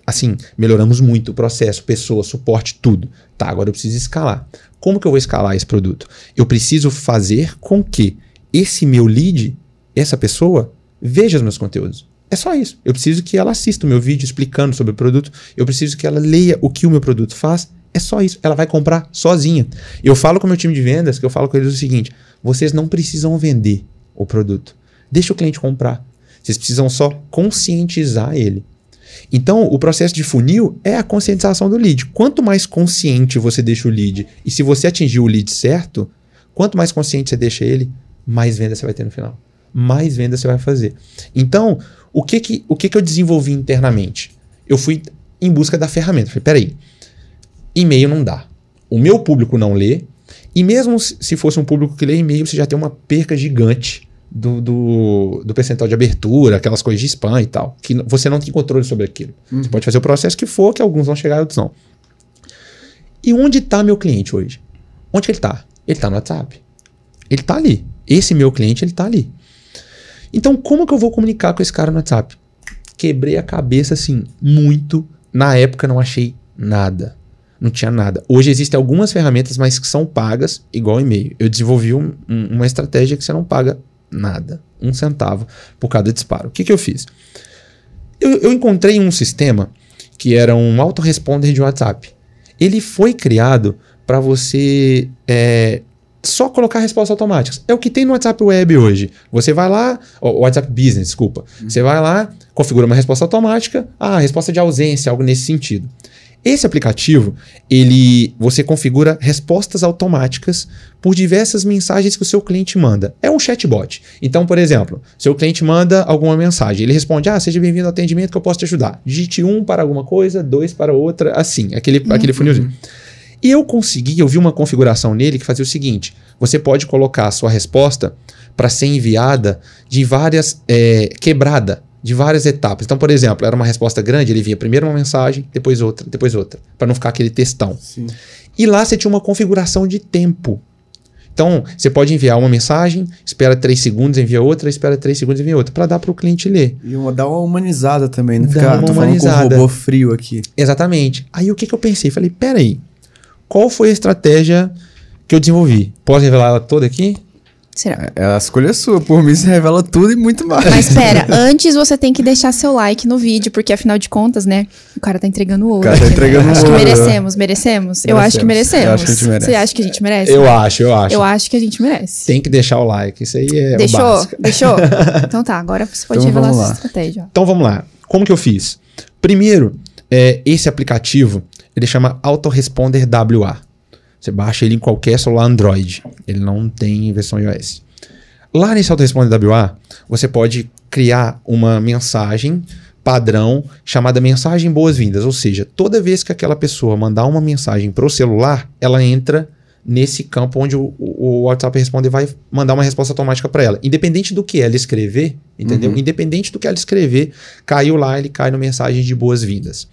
Assim, melhoramos muito o processo, pessoa, suporte, tudo. Tá, agora eu preciso escalar. Como que eu vou escalar esse produto? Eu preciso fazer com que esse meu lead, essa pessoa, veja os meus conteúdos. É só isso. Eu preciso que ela assista o meu vídeo explicando sobre o produto. Eu preciso que ela leia o que o meu produto faz. É só isso. Ela vai comprar sozinha. Eu falo com o meu time de vendas, que eu falo com eles o seguinte: vocês não precisam vender o produto. Deixa o cliente comprar. Vocês precisam só conscientizar ele. Então, o processo de funil é a conscientização do lead. Quanto mais consciente você deixa o lead, e se você atingir o lead certo, quanto mais consciente você deixa ele, mais venda você vai ter no final. Mais venda você vai fazer. Então, o que que, o que, que eu desenvolvi internamente? Eu fui em busca da ferramenta. Falei, peraí, e-mail não dá. O meu público não lê, e mesmo se se fosse um público que lê e-mail, você já tem uma perca gigante do, do, do percentual de abertura, aquelas coisas de spam e tal, que você não tem controle sobre aquilo. Você pode fazer o processo que for, que alguns vão chegar e outros não. E onde está meu cliente hoje? Onde que ele está? Ele está no WhatsApp. Ele está ali. Esse meu cliente, ele está ali. Então, como que eu vou comunicar com esse cara no WhatsApp? Quebrei a cabeça, assim, muito. Na época, não achei nada. Não tinha nada. Hoje existem algumas ferramentas, mas que são pagas, igual e-mail. Eu desenvolvi um- um- uma estratégia que você não paga nada. Um centavo por cada disparo. O que, que eu fiz? Eu, eu encontrei um sistema que era um autoresponder de WhatsApp. Ele foi criado para você é, só colocar respostas automáticas. É o que tem no WhatsApp Web hoje. Você vai lá, o WhatsApp Business, desculpa. Você vai lá, configura uma resposta automática, ah, resposta de ausência, algo nesse sentido. Esse aplicativo, ele você configura respostas automáticas por diversas mensagens que o seu cliente manda. É um chatbot. Então, por exemplo, seu cliente manda alguma mensagem, ele responde: "Ah, seja bem-vindo ao atendimento que eu posso te ajudar". Digite um para alguma coisa, dois para outra, assim, aquele aquele funilzinho. E eu consegui, eu vi uma configuração nele que fazia o seguinte: você pode colocar a sua resposta para ser enviada de várias é, quebrada, de várias etapas. Então, por exemplo, era uma resposta grande, ele via primeiro uma mensagem, depois outra, depois outra, para não ficar aquele textão. Sim. E lá você tinha uma configuração de tempo. Então, você pode enviar uma mensagem, espera 3 segundos, envia outra, espera 3 segundos, envia outra, para dar para o cliente ler. E uma, dá uma humanizada também, não Dá ficar, uma tô falando com um humanizada. robô frio aqui. Exatamente. Aí o que, que eu pensei? Falei, peraí, qual foi a estratégia que eu desenvolvi? Posso revelar ela toda aqui? Será? É, a escolha é sua, por mim você revela tudo e muito mais. Mas espera, antes você tem que deixar seu like no vídeo, porque afinal de contas, né? O cara tá entregando ouro. cara tá aqui, né? entregando Acho que ouro. merecemos, merecemos. Eu acho que merecemos. Eu acho que a gente merece. Você acha que a gente merece? Eu acho, eu acho. Eu acho que a gente merece. Tem que deixar o like. Isso aí é o Deixou? básico. Deixou? Então tá, agora você pode Então revelar vamos sua estratégia. Então vamos lá. Como que eu fiz? Primeiro, é, esse aplicativo ele chama Autoresponder WA. Você baixa ele em qualquer celular Android. Ele não tem versão iOS. Lá nesse Autoresponder WA, você pode criar uma mensagem padrão chamada mensagem boas-vindas. Ou seja, toda vez que aquela pessoa mandar uma mensagem para o celular, ela entra nesse campo onde o, o- WhatsApp Responder vai mandar uma resposta automática para ela. Independente do que ela escrever, entendeu? Independente do que ela escrever, caiu lá, ele cai no mensagem de boas-vindas.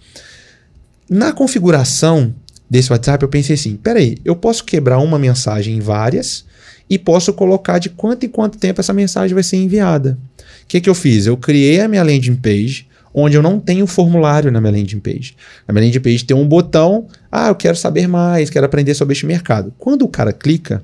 Na configuração desse WhatsApp, eu pensei assim: peraí, eu posso quebrar uma mensagem em várias e posso colocar de quanto em quanto tempo essa mensagem vai ser enviada. O que, que eu fiz? Eu criei a minha landing page, onde eu não tenho formulário na minha landing page. Na minha landing page tem um botão, ah, eu quero saber mais, quero aprender sobre este mercado. Quando o cara clica,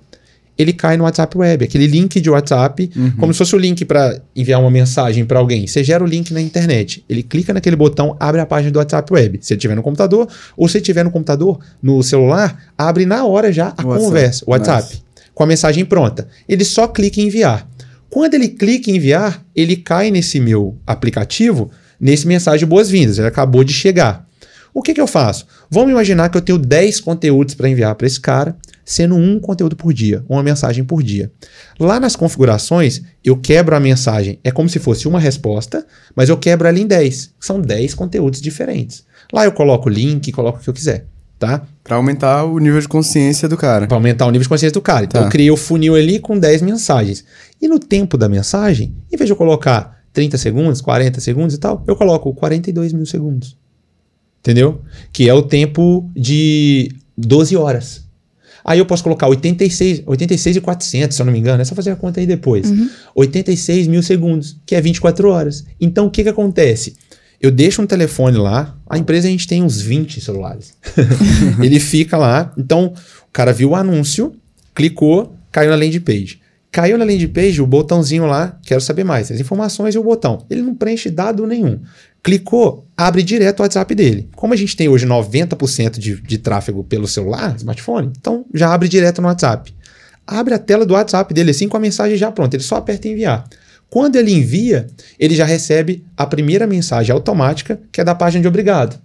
ele cai no WhatsApp Web, aquele link de WhatsApp, como se fosse o link para enviar uma mensagem para alguém. Você gera o link na internet. Ele clica naquele botão, abre a página do WhatsApp Web. Se ele estiver no computador, ou se ele estiver no computador, no celular, abre na hora já a WhatsApp. conversa, o WhatsApp, Nice. com a mensagem pronta. Ele só clica em enviar. Quando ele clica em enviar, ele cai nesse meu aplicativo, nesse mensagem boas-vindas. Ele acabou de chegar. O que, que eu faço? Vamos imaginar que eu tenho 10 conteúdos para enviar para esse cara, sendo um conteúdo por dia, uma mensagem por dia. Lá nas configurações, eu quebro a mensagem. É como se fosse uma resposta, mas eu quebro ela em 10. São 10 conteúdos diferentes. Lá eu coloco o link, coloco o que eu quiser, tá? Pra aumentar o nível de consciência do cara. Para aumentar o nível de consciência do cara. Então Tá. eu criei o funil ali com 10 mensagens. E no tempo da mensagem, em vez de eu colocar 30 segundos, 40 segundos e tal, eu coloco 42 mil segundos. Entendeu? Que é o tempo de 12 horas. Aí eu posso colocar 86, 86 e 400, se eu não me engano. É só fazer a conta aí depois. 86 mil segundos, que é 24 horas. Então o que, que acontece? Eu deixo um telefone lá. A empresa a gente tem uns 20 celulares. Ele fica lá. Então o cara viu o anúncio, clicou, caiu na landing page. Caiu na landing page, o botãozinho lá, quero saber mais, as informações e o botão. Ele não preenche dado nenhum. Clicou, abre direto o WhatsApp dele. Como a gente tem hoje 90% de, de tráfego pelo celular, smartphone, então já abre direto no WhatsApp. Abre a tela do WhatsApp dele assim com a mensagem já pronta. Ele só aperta enviar. Quando ele envia, ele já recebe a primeira mensagem automática, que é da página de obrigado.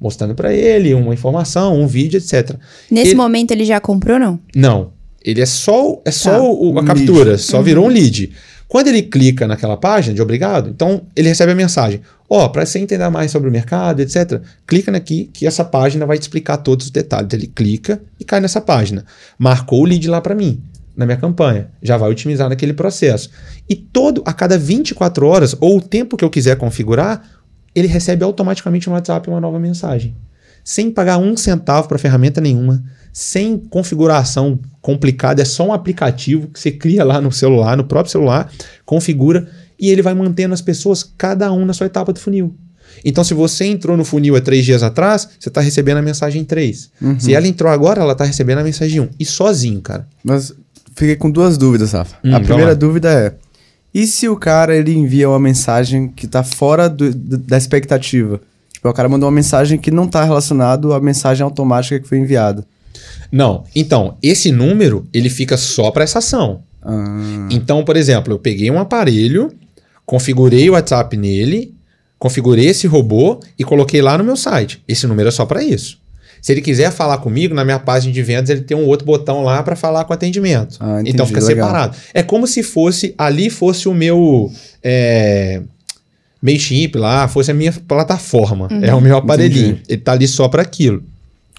Mostrando para ele uma informação, um vídeo, etc. Nesse Ele- momento ele já comprou, não? não. Ele é só, é só Tá. o- a captura, lead. só virou um lead. Quando ele clica naquela página de obrigado, então ele recebe a mensagem: Ó, para você entender mais sobre o mercado, etc., clica aqui que essa página vai te explicar todos os detalhes. Ele clica e cai nessa página. Marcou o lead lá para mim, na minha campanha. Já vai otimizar naquele processo. E todo, a cada 24 horas, ou o tempo que eu quiser configurar, ele recebe automaticamente no WhatsApp uma nova mensagem sem pagar um centavo para ferramenta nenhuma, sem configuração complicada, é só um aplicativo que você cria lá no celular, no próprio celular, configura e ele vai mantendo as pessoas, cada um na sua etapa do funil. Então, se você entrou no funil há três dias atrás, você está recebendo a mensagem 3. Se ela entrou agora, ela está recebendo a mensagem 1. E sozinho, cara. Mas fiquei com duas dúvidas, Rafa. Hum, a primeira dúvida é: e se o cara ele envia uma mensagem que tá fora do- da expectativa? Tipo, o cara mandou uma mensagem que não tá relacionado à mensagem automática que foi enviada. Não. Então, esse número, ele fica só para essa ação. Ah, Então, por exemplo, eu peguei um aparelho, configurei o WhatsApp nele, configurei esse robô e coloquei lá no meu site. Esse número é só para isso. Se ele quiser falar comigo, na minha página de vendas, ele tem um outro botão lá para falar com atendimento. Ah, entendi, então fica legal. separado. É como se fosse, ali fosse o meu. É, Mailchimp lá, fosse a minha plataforma. É o meu aparelhinho. Entendi. Ele tá ali só para aquilo.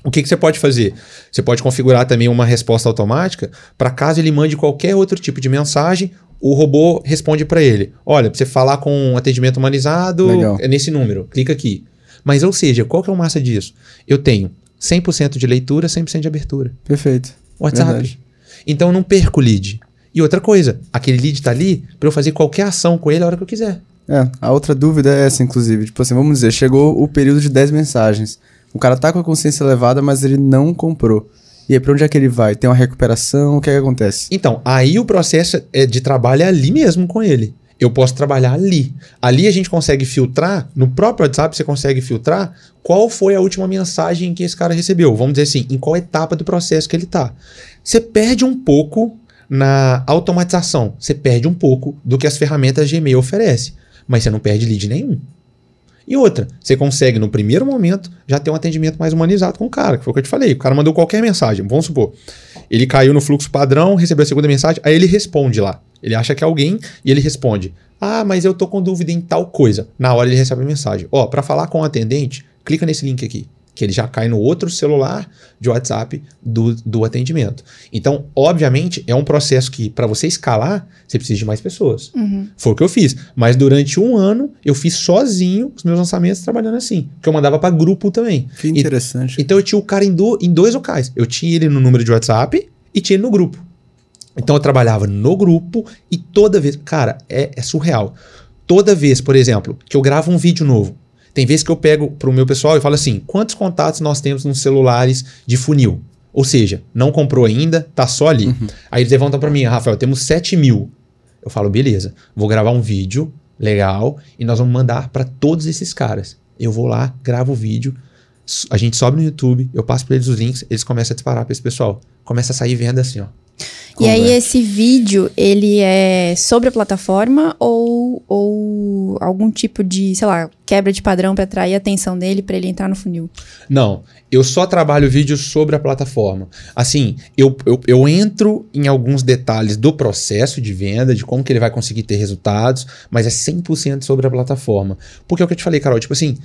O que, que você pode fazer? Você pode configurar também uma resposta automática para caso ele mande qualquer outro tipo de mensagem, o robô responde para ele. Olha, para você falar com um atendimento humanizado, Legal. é nesse número, clica aqui. Mas, ou seja, qual que é o massa disso? Eu tenho 100% de leitura, 100% de abertura. Perfeito. WhatsApp. Verdade. Então eu não perco o lead. E outra coisa, aquele lead tá ali para eu fazer qualquer ação com ele a hora que eu quiser. É, a outra dúvida é essa, inclusive. Tipo assim, vamos dizer, chegou o período de 10 mensagens. O cara tá com a consciência elevada, mas ele não comprou. E aí, pra onde é que ele vai? Tem uma recuperação? O que é que acontece? Então, aí o processo é de trabalho é ali mesmo com ele. Eu posso trabalhar ali. Ali a gente consegue filtrar, no próprio WhatsApp você consegue filtrar qual foi a última mensagem que esse cara recebeu. Vamos dizer assim, em qual etapa do processo que ele tá. Você perde um pouco na automatização, você perde um pouco do que as ferramentas Gmail oferecem, mas você não perde lead nenhum. E outra, você consegue no primeiro momento já ter um atendimento mais humanizado com o cara, que foi o que eu te falei. O cara mandou qualquer mensagem, vamos supor. Ele caiu no fluxo padrão, recebeu a segunda mensagem, aí ele responde lá. Ele acha que é alguém e ele responde: Ah, mas eu tô com dúvida em tal coisa. Na hora ele recebe a mensagem: Ó, para falar com o atendente, clica nesse link aqui. Que ele já cai no outro celular de WhatsApp do, do atendimento. Então, obviamente, é um processo que, para você escalar, você precisa de mais pessoas. Foi o que eu fiz. Mas durante um ano, eu fiz sozinho os meus lançamentos trabalhando assim. Que eu mandava para grupo também. Que E- interessante. então eu tinha o cara em, do- em dois locais. Eu tinha ele no número de WhatsApp e tinha ele no grupo. Então eu trabalhava no grupo e toda vez. Cara, é, é surreal. Toda vez, por exemplo, que eu gravo um vídeo novo. Tem vezes que eu pego pro meu pessoal e falo assim: quantos contatos nós temos nos celulares de funil? Ou seja, não comprou ainda, tá só ali. Aí eles levantam para mim, Rafael, temos 7 mil. Eu falo, beleza, vou gravar um vídeo legal e nós vamos mandar para todos esses caras. Eu vou lá, gravo o vídeo, a gente sobe no YouTube, eu passo para eles os links, eles começam a disparar para esse pessoal. Começa a sair venda assim, ó. E aí, esse vídeo, ele é sobre a plataforma ou, ou algum tipo de, sei lá, quebra de padrão pra atrair a atenção dele pra ele entrar no funil? Não, eu só trabalho vídeos sobre a plataforma. Assim, eu, eu, eu entro em alguns detalhes do processo de venda, de como que ele vai conseguir ter resultados, mas é 100% sobre a plataforma. Porque é o que eu te falei, Carol, tipo assim,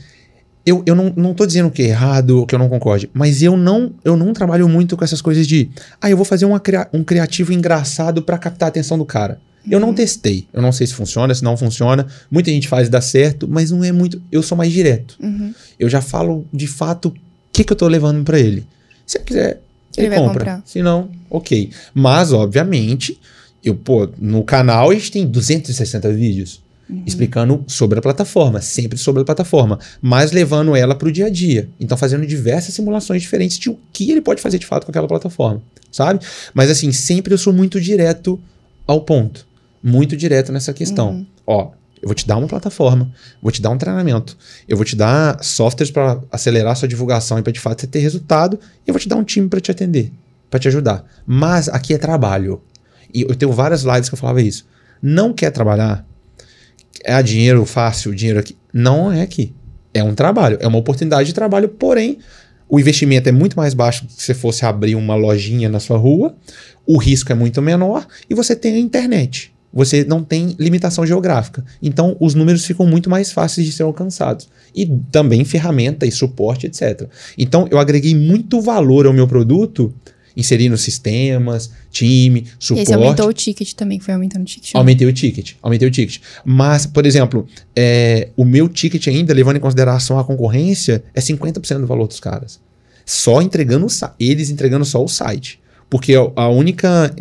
eu, eu não, não tô dizendo que é errado que eu não concorde, mas eu não, eu não trabalho muito com essas coisas de, ah, eu vou fazer uma, um criativo engraçado pra captar a atenção do cara. Eu não testei, eu não sei se funciona, se não funciona. Muita gente faz e dá certo, mas não é muito. Eu sou mais direto. Uhum. Eu já falo de fato o que, que eu tô levando pra ele. Se ele quiser, ele, Ele compra. Se não, ok. Mas, obviamente, eu, pô, no canal a gente tem 260 vídeos explicando sobre a plataforma, sempre sobre a plataforma, mas levando ela pro dia a dia. Então, fazendo diversas simulações diferentes de o que ele pode fazer de fato com aquela plataforma, sabe? Mas, assim, sempre eu sou muito direto ao ponto. Muito direto nessa questão. Ó, eu vou te dar uma plataforma, vou te dar um treinamento, eu vou te dar softwares para acelerar sua divulgação e para de fato você ter resultado, e eu vou te dar um time para te atender, para te ajudar. Mas aqui é trabalho. E eu tenho várias lives que eu falava isso. Não quer trabalhar? É dinheiro fácil, dinheiro aqui. Não é aqui. É um trabalho, é uma oportunidade de trabalho, porém, o investimento é muito mais baixo do que se você fosse abrir uma lojinha na sua rua, o risco é muito menor e você tem a internet. Você não tem limitação geográfica. Então, os números ficam muito mais fáceis de ser alcançados. E também ferramenta e suporte, etc. Então, eu agreguei muito valor ao meu produto, inserindo sistemas, time, E suporte. aí você aumentou o ticket também, que foi aumentando o ticket. né? Aumentei o ticket, aumentei o ticket. Mas, por exemplo, é, o meu ticket ainda, levando em consideração a concorrência, é 50% do valor dos caras. Só entregando eles entregando só o site. Porque a única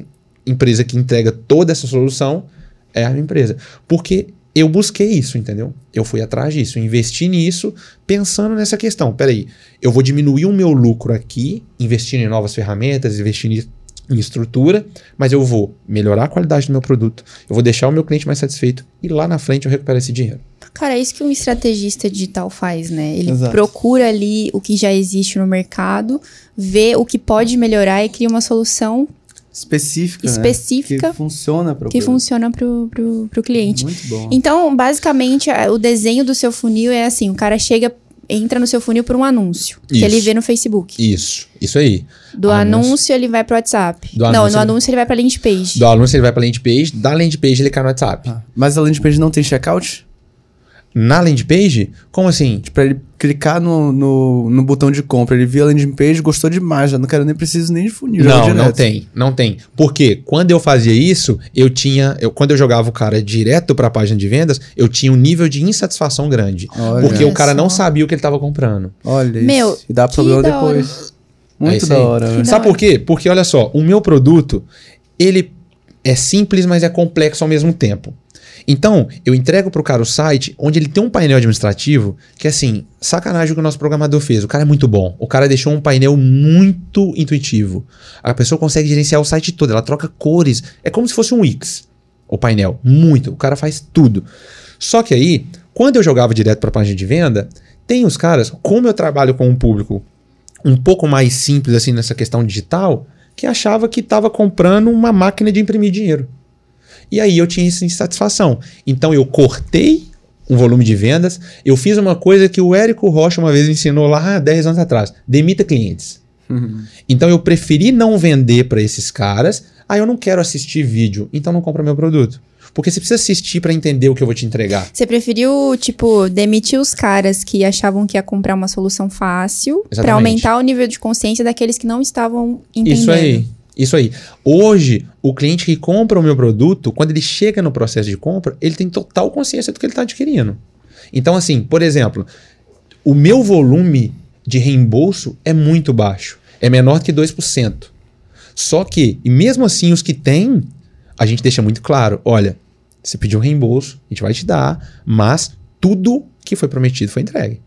empresa que entrega toda essa solução é a minha empresa. Porque eu busquei isso, entendeu? Eu fui atrás disso, investi nisso, pensando nessa questão. Peraí, eu vou diminuir o meu lucro aqui, investindo em novas ferramentas, investindo em estrutura, mas eu vou melhorar a qualidade do meu produto, eu vou deixar o meu cliente mais satisfeito e lá na frente eu recupero esse dinheiro. Cara, é isso que um estrategista digital faz, né? Ele Exato. procura ali o que já existe no mercado, vê o que pode melhorar e cria uma solução específica, né? Específica, que funciona para que funciona pro, pro, pro cliente. Muito bom. Então, basicamente, o desenho do seu funil é assim: o cara chega, entra no seu funil por um anúncio que Isso. ele vê no Facebook. Isso, isso aí. Do Anúncio. anúncio, ele vai pro WhatsApp. Do Não, anúncio, no anúncio ele vai pra landing page. Do anúncio ele vai pra landing page, da landing page ele cai no WhatsApp. Ah, Mas a landing page não tem checkout? Na landing page, como assim? Tipo, pra ele clicar no, no, no botão de compra, ele viu a landing page, gostou demais, já não quero nem preciso nem de funil. Não, não tem, não tem. Porque quando eu fazia isso, eu tinha, eu, quando eu jogava o cara direto pra página de vendas, eu tinha um nível de insatisfação grande. Olha. porque o cara Olha não só. sabia o que ele tava comprando. Olha Meu, isso. E dá que problema da hora. depois. É Muito isso da hora, Que velho. da Sabe hora. por quê? Porque olha só, o meu produto, ele é simples, mas é complexo ao mesmo tempo. Então, eu entrego pro cara o site onde ele tem um painel administrativo que, assim, sacanagem o que o nosso programador fez. O cara é muito bom. O cara deixou um painel muito intuitivo. A pessoa consegue gerenciar o site todo. Ela troca cores. É como se fosse um Wix, o painel. Muito. O cara faz tudo. Só que aí, quando eu jogava direto pra página de venda, tem os caras, como eu trabalho com um público um pouco mais simples assim nessa questão digital, que achava que estava comprando uma máquina de imprimir dinheiro. E aí eu tinha essa insatisfação. Então eu cortei um volume de vendas, eu fiz uma coisa que o Érico Rocha uma vez ensinou lá há 10 anos atrás: demita clientes. Então eu preferi não vender para esses caras. Ah, eu não quero assistir vídeo, então não compra meu produto. Porque você precisa assistir para entender o que eu vou te entregar. Você preferiu, tipo, demitir os caras que achavam que ia comprar uma solução fácil pra Exatamente. aumentar o nível de consciência daqueles que não estavam entendendo. Isso aí. Isso aí. Hoje, o cliente que compra o meu produto, quando ele chega no processo de compra, ele tem total consciência do que ele está adquirindo. Então, assim, por exemplo, o meu volume de reembolso é muito baixo. É menor que 2%. Só que, e mesmo assim, os que têm, a gente deixa muito claro: olha, você pediu reembolso, a gente vai te dar, mas tudo que foi prometido foi entregue.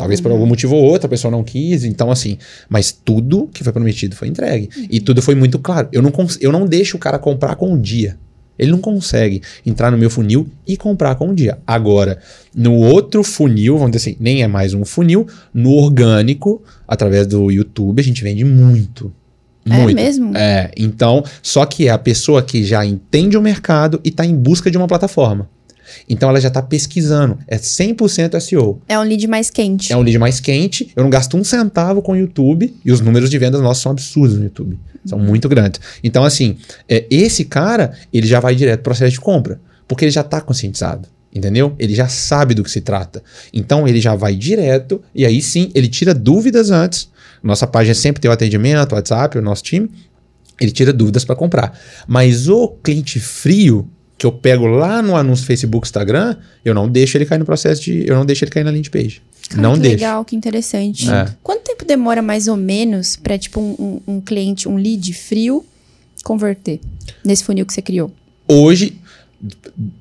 Talvez por algum motivo ou outro a pessoa não quis, então assim, mas tudo que foi prometido foi entregue. E tudo foi muito claro. Eu não, eu não deixo o cara comprar com um dia. Ele não consegue entrar no meu funil e comprar com um dia. Agora, no outro funil, vamos dizer assim, nem é mais um funil, no orgânico, através do YouTube, a gente vende muito. É Muito. mesmo? É, então, só que é a pessoa que já entende o mercado e está em busca de uma plataforma. Então ela já está pesquisando. É 100% SEO. É um lead mais quente. É um lead mais quente. Eu não gasto um centavo com o YouTube. E os números de vendas nossos são absurdos no YouTube. São muito grandes. Então, assim, é, esse cara, ele já vai direto pro processo de compra. Porque ele já está conscientizado. Entendeu? Ele já sabe do que se trata. Então ele já vai direto. E aí sim, ele tira dúvidas antes. Nossa página sempre tem o atendimento, o WhatsApp, o nosso time. Ele tira dúvidas para comprar. Mas o cliente frio, que eu pego lá no anúncio Facebook, Instagram, eu não deixo ele cair no processo de. Eu não deixo ele cair na landing page. Cara, não que deixo. legal, que interessante. É. Quanto tempo demora mais ou menos pra, tipo, um, um- um cliente, um lead frio, converter nesse funil que você criou? Hoje,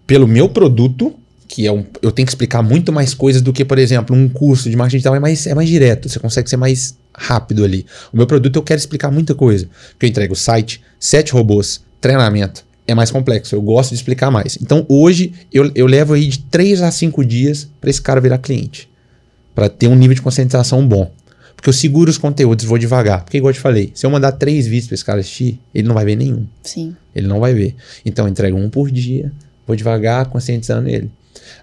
pelo meu produto, que é um. Eu tenho que explicar muito mais coisas do que, por exemplo, um curso de marketing digital é mais, é mais direto. Você consegue ser mais rápido ali. O meu produto eu quero explicar muita coisa. Porque eu entrego site, sete robôs, treinamento. É mais complexo. Eu gosto de explicar mais. Então, hoje, eu, eu levo aí de 3 a 5 dias para esse cara virar cliente. Para ter um nível de conscientização bom. Porque eu seguro os conteúdos, vou devagar. Porque, igual eu te falei, se eu mandar três vídeos para esse cara assistir, ele não vai ver nenhum. Sim. Ele não vai ver. Então, eu entrego um por dia, vou devagar, conscientizando ele.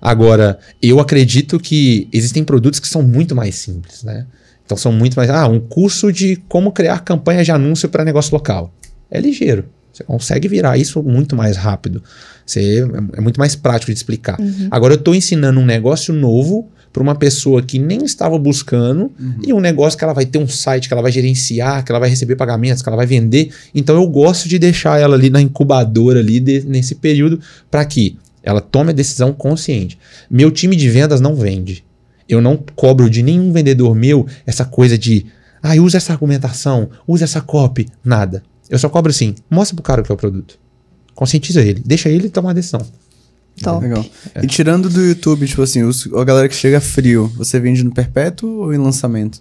Agora, eu acredito que existem produtos que são muito mais simples, né? Então, são muito mais. Ah, um curso de como criar campanha de anúncio para negócio local. É ligeiro. Você consegue virar isso muito mais rápido. Você, é, é muito mais prático de explicar. Agora, eu estou ensinando um negócio novo para uma pessoa que nem estava buscando e um negócio que ela vai ter um site que ela vai gerenciar, que ela vai receber pagamentos, que ela vai vender. Então eu gosto de deixar ela ali na incubadora ali de- nesse período para que ela tome a decisão consciente. Meu time de vendas não vende. Eu não cobro de nenhum vendedor meu essa coisa de, ah, usa essa argumentação, usa essa copy, nada. Eu só cobro assim, mostra pro cara o que é o produto. Conscientiza ele, deixa ele tomar a decisão. Top. Legal. E tirando do YouTube, tipo assim, os- a galera que chega frio, você vende no perpétuo ou em lançamento?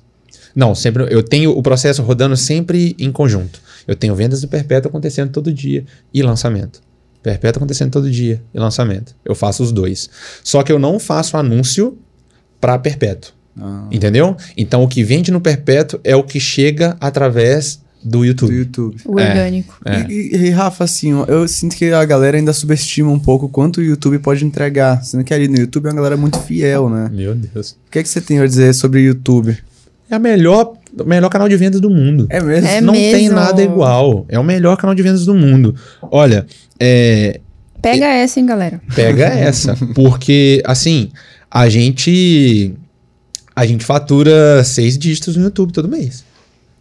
Não, sempre eu tenho o processo rodando sempre em conjunto. Eu tenho vendas do perpétuo acontecendo todo dia e lançamento. Perpétuo acontecendo todo dia e lançamento. Eu faço os dois. Só que eu não faço anúncio para perpétuo. Ah. Entendeu? Então o que vende no perpétuo é o que chega através do Do YouTube. YouTube. O É. orgânico. É. E, e, Rafa, assim, eu sinto que a galera ainda subestima um pouco quanto o YouTube pode entregar. Sendo que ali no YouTube é uma galera muito fiel, né? Meu Deus. O que, é que você tem a dizer sobre o YouTube? É a melhor, o melhor canal de vendas do mundo. É mesmo? É não tem mesmo? nada igual. É o melhor canal de vendas do mundo. Olha, é, Pega essa, hein, galera. pega essa. Porque, assim, a gente. A gente fatura seis dígitos no YouTube todo mês.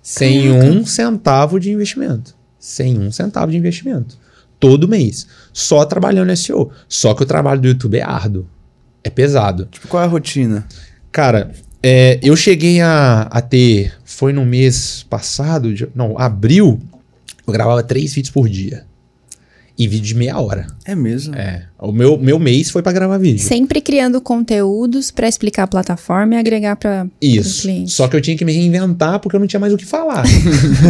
Sem um centavo de investimento. Sem um centavo de investimento. Todo mês. Só trabalhando SEO. Só que o trabalho do YouTube é árduo. É pesado. Tipo, qual é a rotina? Cara, é, eu cheguei a, a ter. Foi no mês passado, de- não, abril, eu gravava três vídeos por dia. E vídeo de meia hora. É mesmo? É. O meu, meu mês foi pra gravar vídeo. Sempre criando conteúdos pra explicar a plataforma e agregar para Isso. cliente. Só que eu tinha que me reinventar porque eu não tinha mais o que falar.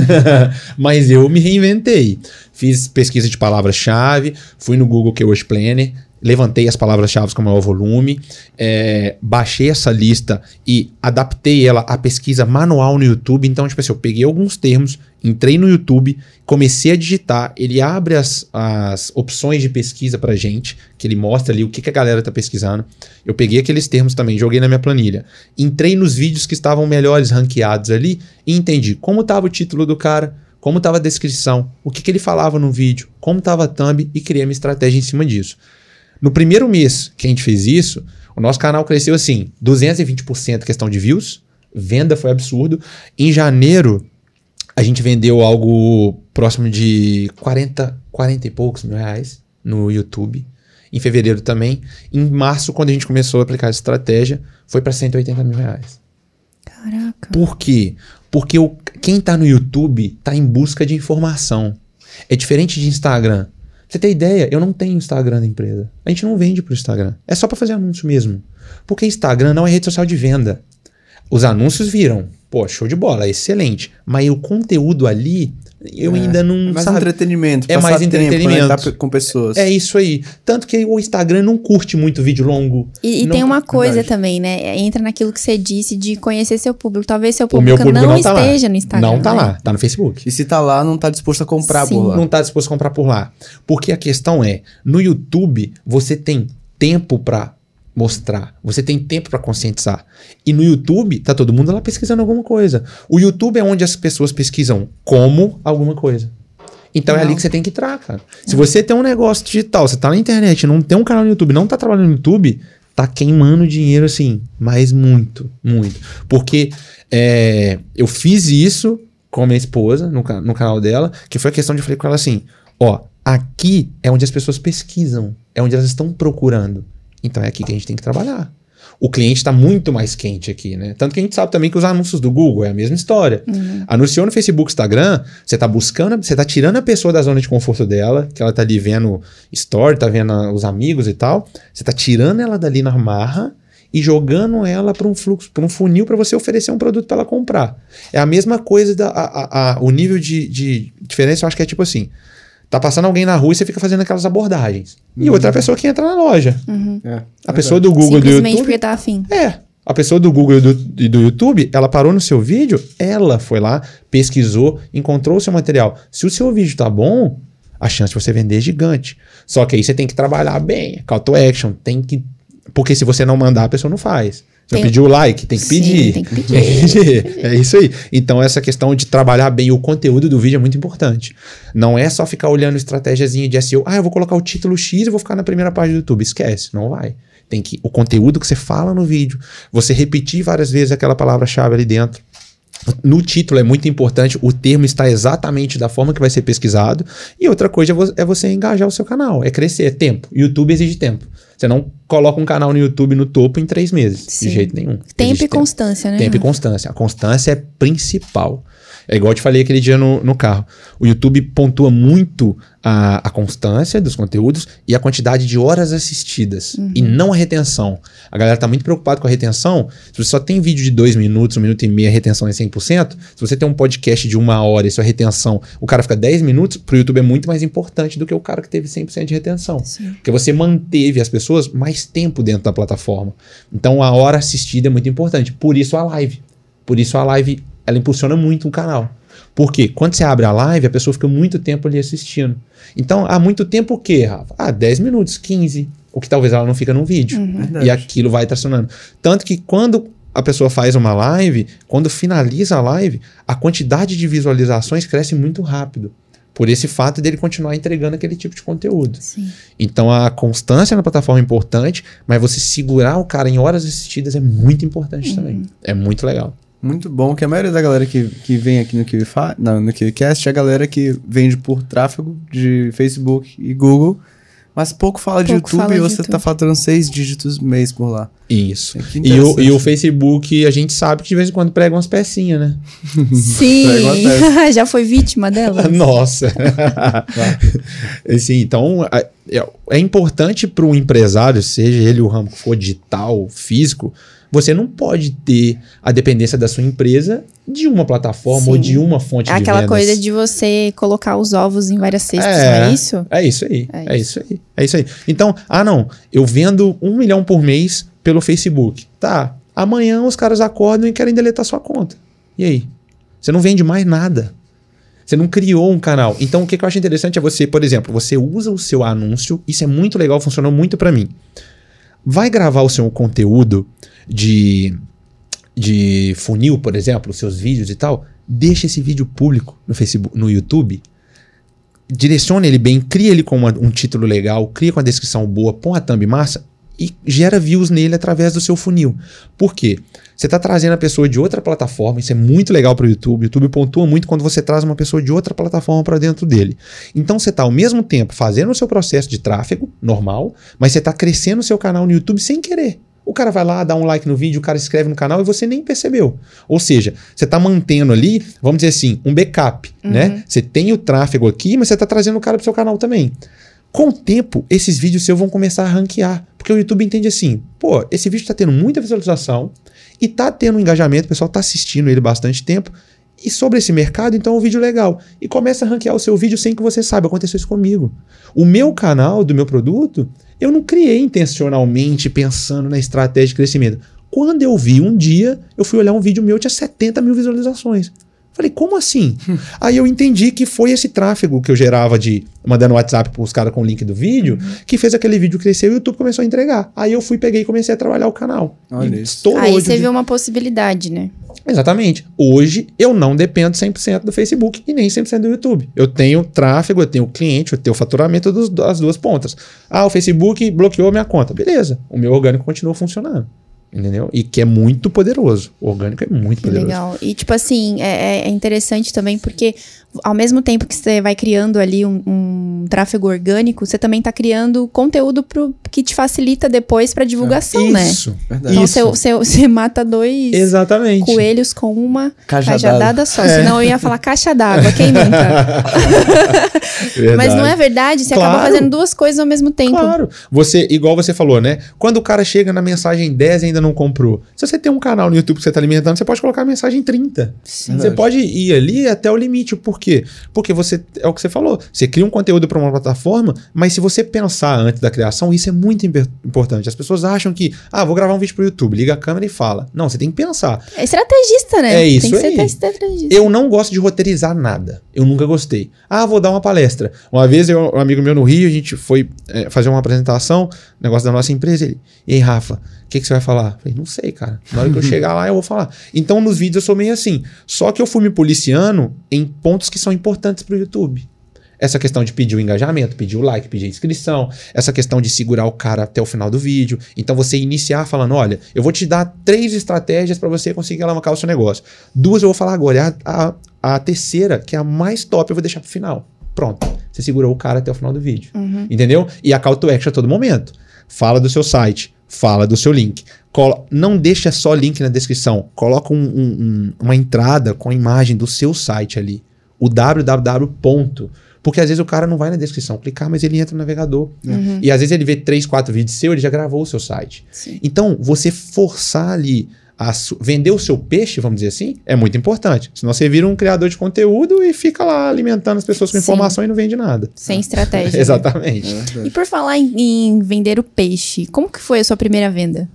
Mas eu me reinventei. Fiz pesquisa de palavras-chave, fui no Google Keyword Planner, levantei as palavras-chave com maior volume, é, baixei essa lista e adaptei ela à pesquisa manual no YouTube. Então, tipo assim, eu peguei alguns termos, entrei no YouTube, comecei a digitar, ele abre as, as opções de pesquisa pra gente, que ele mostra ali o que, que a galera tá pesquisando. Eu peguei aqueles termos também, joguei na minha planilha. Entrei nos vídeos que estavam melhores ranqueados ali e entendi como estava o título do cara, como estava a descrição, o que, que ele falava no vídeo, como estava a thumb e criei minha estratégia em cima disso. No primeiro mês que a gente fez isso, o nosso canal cresceu assim, 220% questão de views, venda foi absurdo. Em janeiro, a gente vendeu algo próximo de 40, 40 e poucos mil reais no YouTube. Em fevereiro também. Em março, quando a gente começou a aplicar essa estratégia, foi para 180 mil reais. Caraca. Por quê? Porque o, quem tá no YouTube tá em busca de informação. É diferente de Instagram. Você tem ideia? Eu não tenho Instagram da empresa. A gente não vende pro Instagram. É só para fazer anúncio mesmo. Porque Instagram não é rede social de venda. Os anúncios viram. Pô, show de bola, excelente. Mas o conteúdo ali, eu É, ainda não É mais sabe. entretenimento. É mais tempo, entretenimento. conectar pe- com pessoas. É isso aí. Tanto que o Instagram não curte muito vídeo longo. E, e Não- tem uma coisa verdade. também, né? Entra naquilo que você disse de conhecer seu público. Talvez seu público, público não, não, tá lá. esteja no Instagram. Não tá né? lá, tá no Facebook. E se tá lá, não tá disposto a comprar Sim. por lá. não está disposto a comprar por lá. Porque a questão é, no YouTube você tem tempo para mostrar, você tem tempo para conscientizar. E no YouTube tá todo mundo lá pesquisando alguma coisa. O YouTube é onde as pessoas pesquisam como alguma coisa. Então é Legal. ali que você tem que entrar, cara. Se você tem um negócio digital, você tá na internet, não tem um canal no YouTube, não tá trabalhando no YouTube, tá queimando dinheiro assim, mas muito, muito. Porque é, eu fiz isso com a minha esposa no, no canal dela, que foi a questão de eu falei com ela assim: ó, aqui é onde as pessoas pesquisam, é onde elas estão procurando. Então é aqui que a gente tem que trabalhar. O cliente está muito mais quente aqui, né? Tanto que a gente sabe também que os anúncios do Google é a mesma história. Anunciou no Facebook, Instagram, você tá buscando, você tá tirando a pessoa da zona de conforto dela, que ela tá ali vendo story, tá vendo os amigos e tal. Você tá tirando ela dali na marra e jogando ela para um fluxo, para um funil para você oferecer um produto para ela comprar. É a mesma coisa da a, a- a- o nível de, de diferença, eu acho que é tipo assim. Tá passando alguém na rua e você fica fazendo aquelas abordagens. E outra pessoa que entra na loja. É, A pessoa do Google do Simplesmente YouTube porque tá afim. é. A pessoa do Google e do, e do YouTube, ela parou no seu vídeo, ela foi lá, pesquisou, encontrou o seu material. Se o seu vídeo tá bom, a chance de você vender é gigante. Só que aí você tem que trabalhar bem, call to action, tem que. Porque se você não mandar, a pessoa não faz. Você Tem- pediu o like, tem que Sim, pedir. tem que pedir. Tem que pedir. É isso aí. Então, essa questão de trabalhar bem o conteúdo do vídeo é muito importante. Não é só ficar olhando estratégiazinha de SEO. Ah, eu vou colocar o título X e vou ficar na primeira página do YouTube. Esquece, não vai. Tem que o conteúdo que você fala no vídeo, você repetir várias vezes aquela palavra-chave ali dentro. No título é muito importante, o termo está exatamente da forma que vai ser pesquisado. E outra coisa é é você engajar o seu canal, é crescer, é tempo. YouTube exige tempo. Você não coloca um canal no YouTube no topo em três meses, Sim. de jeito nenhum. Tempo Exige e constância, né? Tempo e constância. A constância é principal. É igual eu te falei aquele dia no, no carro. O YouTube pontua muito a, a constância dos conteúdos e a quantidade de horas assistidas. E não a retenção. A galera tá muito preocupada com a retenção. Se você só tem vídeo de dois minutos, um minuto e meio, a retenção é 100%. Se você tem um podcast de uma hora e sua retenção, o cara fica 10 minutos, pro YouTube é muito mais importante do que o cara que teve 100% de retenção. Sim. Porque você manteve as pessoas mais tempo dentro da plataforma. Então a hora assistida é muito importante. Por isso a live. Por isso a live ela impulsiona muito o canal. Porque quando você abre a live, a pessoa fica muito tempo ali assistindo. Então, há muito tempo o quê, Rafa? Ah, 10 minutos, 15. O que talvez ela não fica num vídeo. Verdade. E aquilo vai tracionando. Tanto que quando a pessoa faz uma live, quando finaliza a live, a quantidade de visualizações cresce muito rápido. Por esse fato dele continuar entregando aquele tipo de conteúdo. Sim. Então a constância na plataforma é importante, mas você segurar o cara em horas assistidas é muito importante também. É muito legal. Muito bom, que a maioria da galera que, que vem aqui no KiwiFi, não, no KiwiCast é a galera que vende por tráfego de Facebook e Google, mas pouco fala de Pouco YouTube fala e de você YouTube. tá faturando seis dígitos mês por lá. Isso. É E o, e o Facebook, a gente sabe que de vez em quando prega umas pecinhas, né? Sim. Já foi vítima dela? Nossa. assim, então, é, é importante para o empresário, seja ele o ramo que for digital, físico, você não pode ter a dependência da sua empresa de uma plataforma Sim. ou de uma fonte É de aquela vendas. coisa de você colocar os ovos em várias cestas, É. não é isso? É isso aí. É É, isso aí. É isso aí. Então, ah, não, eu vendo um milhão por mês pelo Facebook. Tá. Amanhã os caras acordam e querem deletar sua conta. E aí? Você não vende mais nada. Você não criou um canal. Então, o que que eu acho interessante é você, por exemplo, você usa o seu anúncio, isso é muito legal, funcionou muito pra mim. Vai gravar o seu conteúdo de, de funil, por exemplo, os seus vídeos e tal, deixa esse vídeo público no Facebook, no YouTube, direciona ele bem, cria ele com uma- um título legal, cria com a descrição boa, põe a thumb massa e gera views nele através do seu funil. Por quê? Você está trazendo a pessoa de outra plataforma, isso é muito legal para o YouTube. O YouTube pontua muito quando você traz uma pessoa de outra plataforma para dentro dele. Então você está ao mesmo tempo fazendo o seu processo de tráfego normal, mas você está crescendo o seu canal no YouTube sem querer. O cara vai lá, dá um like no vídeo, o cara escreve no canal e você nem percebeu. Ou seja, você está mantendo ali, vamos dizer assim, um backup, né? Você tem o tráfego aqui, mas você está trazendo o cara pro seu canal também. Com o tempo, esses vídeos seus vão começar a ranquear. Porque o YouTube entende assim, pô, esse vídeo está tendo muita visualização e tá tendo um engajamento, o pessoal tá assistindo ele bastante tempo. E sobre esse mercado, então é um vídeo legal. E começa a ranquear o seu vídeo sem que você saiba. Aconteceu isso comigo. O meu canal do meu produto, eu não criei intencionalmente pensando na estratégia de crescimento. Quando eu vi um dia, eu fui olhar um vídeo meu, tinha 70 mil visualizações. Falei, como assim? Aí eu entendi que foi esse tráfego que eu gerava de mandando WhatsApp pros caras com o link do vídeo que fez aquele vídeo crescer e o YouTube começou a entregar. Aí eu fui, peguei e comecei a trabalhar o canal. Olha E isso. Aí de você viu uma possibilidade, né? Exatamente. Hoje eu não dependo 100% do Facebook e nem 100% do YouTube. Eu tenho tráfego, eu tenho cliente, eu tenho faturamento dos- das duas pontas. Ah, o Facebook bloqueou a minha conta. Beleza. O meu orgânico continua funcionando. Entendeu? E que é muito poderoso. O orgânico é muito poderoso. legal. E, tipo assim, é, é- é interessante também porque, ao mesmo tempo que você vai criando ali um, um tráfego orgânico, você também tá criando conteúdo pro, que te facilita depois pra divulgação, né? Isso. Verdade. Então Isso. você, você, mata dois Exatamente. coelhos com uma Cajadada. cajadada só. É. Senão eu ia falar caixa d'água, quem nunca? Mas não é verdade, você acaba Claro. fazendo duas coisas ao mesmo tempo. Claro. Você, igual você falou, né? Quando o cara chega na mensagem 10 e ainda não comprou. Se você tem um canal no YouTube que você está alimentando, você pode colocar a mensagem 30. Você Verdade. pode ir ali até o limite. Por quê? Porque você é o que você falou. Você cria um conteúdo para uma plataforma, mas se você pensar antes da criação, isso é muito importante. As pessoas acham que, ah, vou gravar um vídeo pro YouTube, liga a câmera e fala. Não, você tem que pensar. É estrategista, né? É isso Tem que aí. ser estrategista. Eu não gosto de roteirizar nada. Eu nunca gostei. Ah, vou dar uma palestra. Uma vez, eu, um amigo meu no Rio, a gente foi é, fazer uma apresentação, negócio da nossa empresa. Ele, e aí, Rafa, o que, que você vai falar? Eu falei, não sei, cara. Na hora que eu chegar lá, eu vou falar. Então, nos vídeos, eu sou meio assim. Só que eu fui me policiando em pontos que são importantes pro YouTube. Essa questão de pedir o engajamento, pedir o like, pedir a inscrição, essa questão de segurar o cara até o final do vídeo. Então você iniciar falando: olha, eu vou te dar três estratégias para você conseguir alavancar o seu negócio. Duas eu vou falar agora. e A, a, a terceira, que é a mais top, eu vou deixar pro final. Pronto. Você segurou o cara até o final do vídeo. Entendeu? E a call to action a todo momento. Fala do seu site, fala do seu link. Colo- não deixa só link na descrição. Coloca um- um- um- uma entrada com a imagem do seu site ali. O www. ponto. Porque às vezes o cara não vai na descrição clicar, mas ele entra no navegador. E às vezes ele vê três, quatro vídeos seu, ele já gravou o seu site. Sim. Então, você forçar ali su- vender o seu peixe, vamos dizer assim, é muito importante. Senão você vira um criador de conteúdo e fica lá alimentando as pessoas com Sim. informação e não vende nada. Sem estratégia. né? Exatamente. É. E por falar em, em vender o peixe, como que foi a sua primeira venda?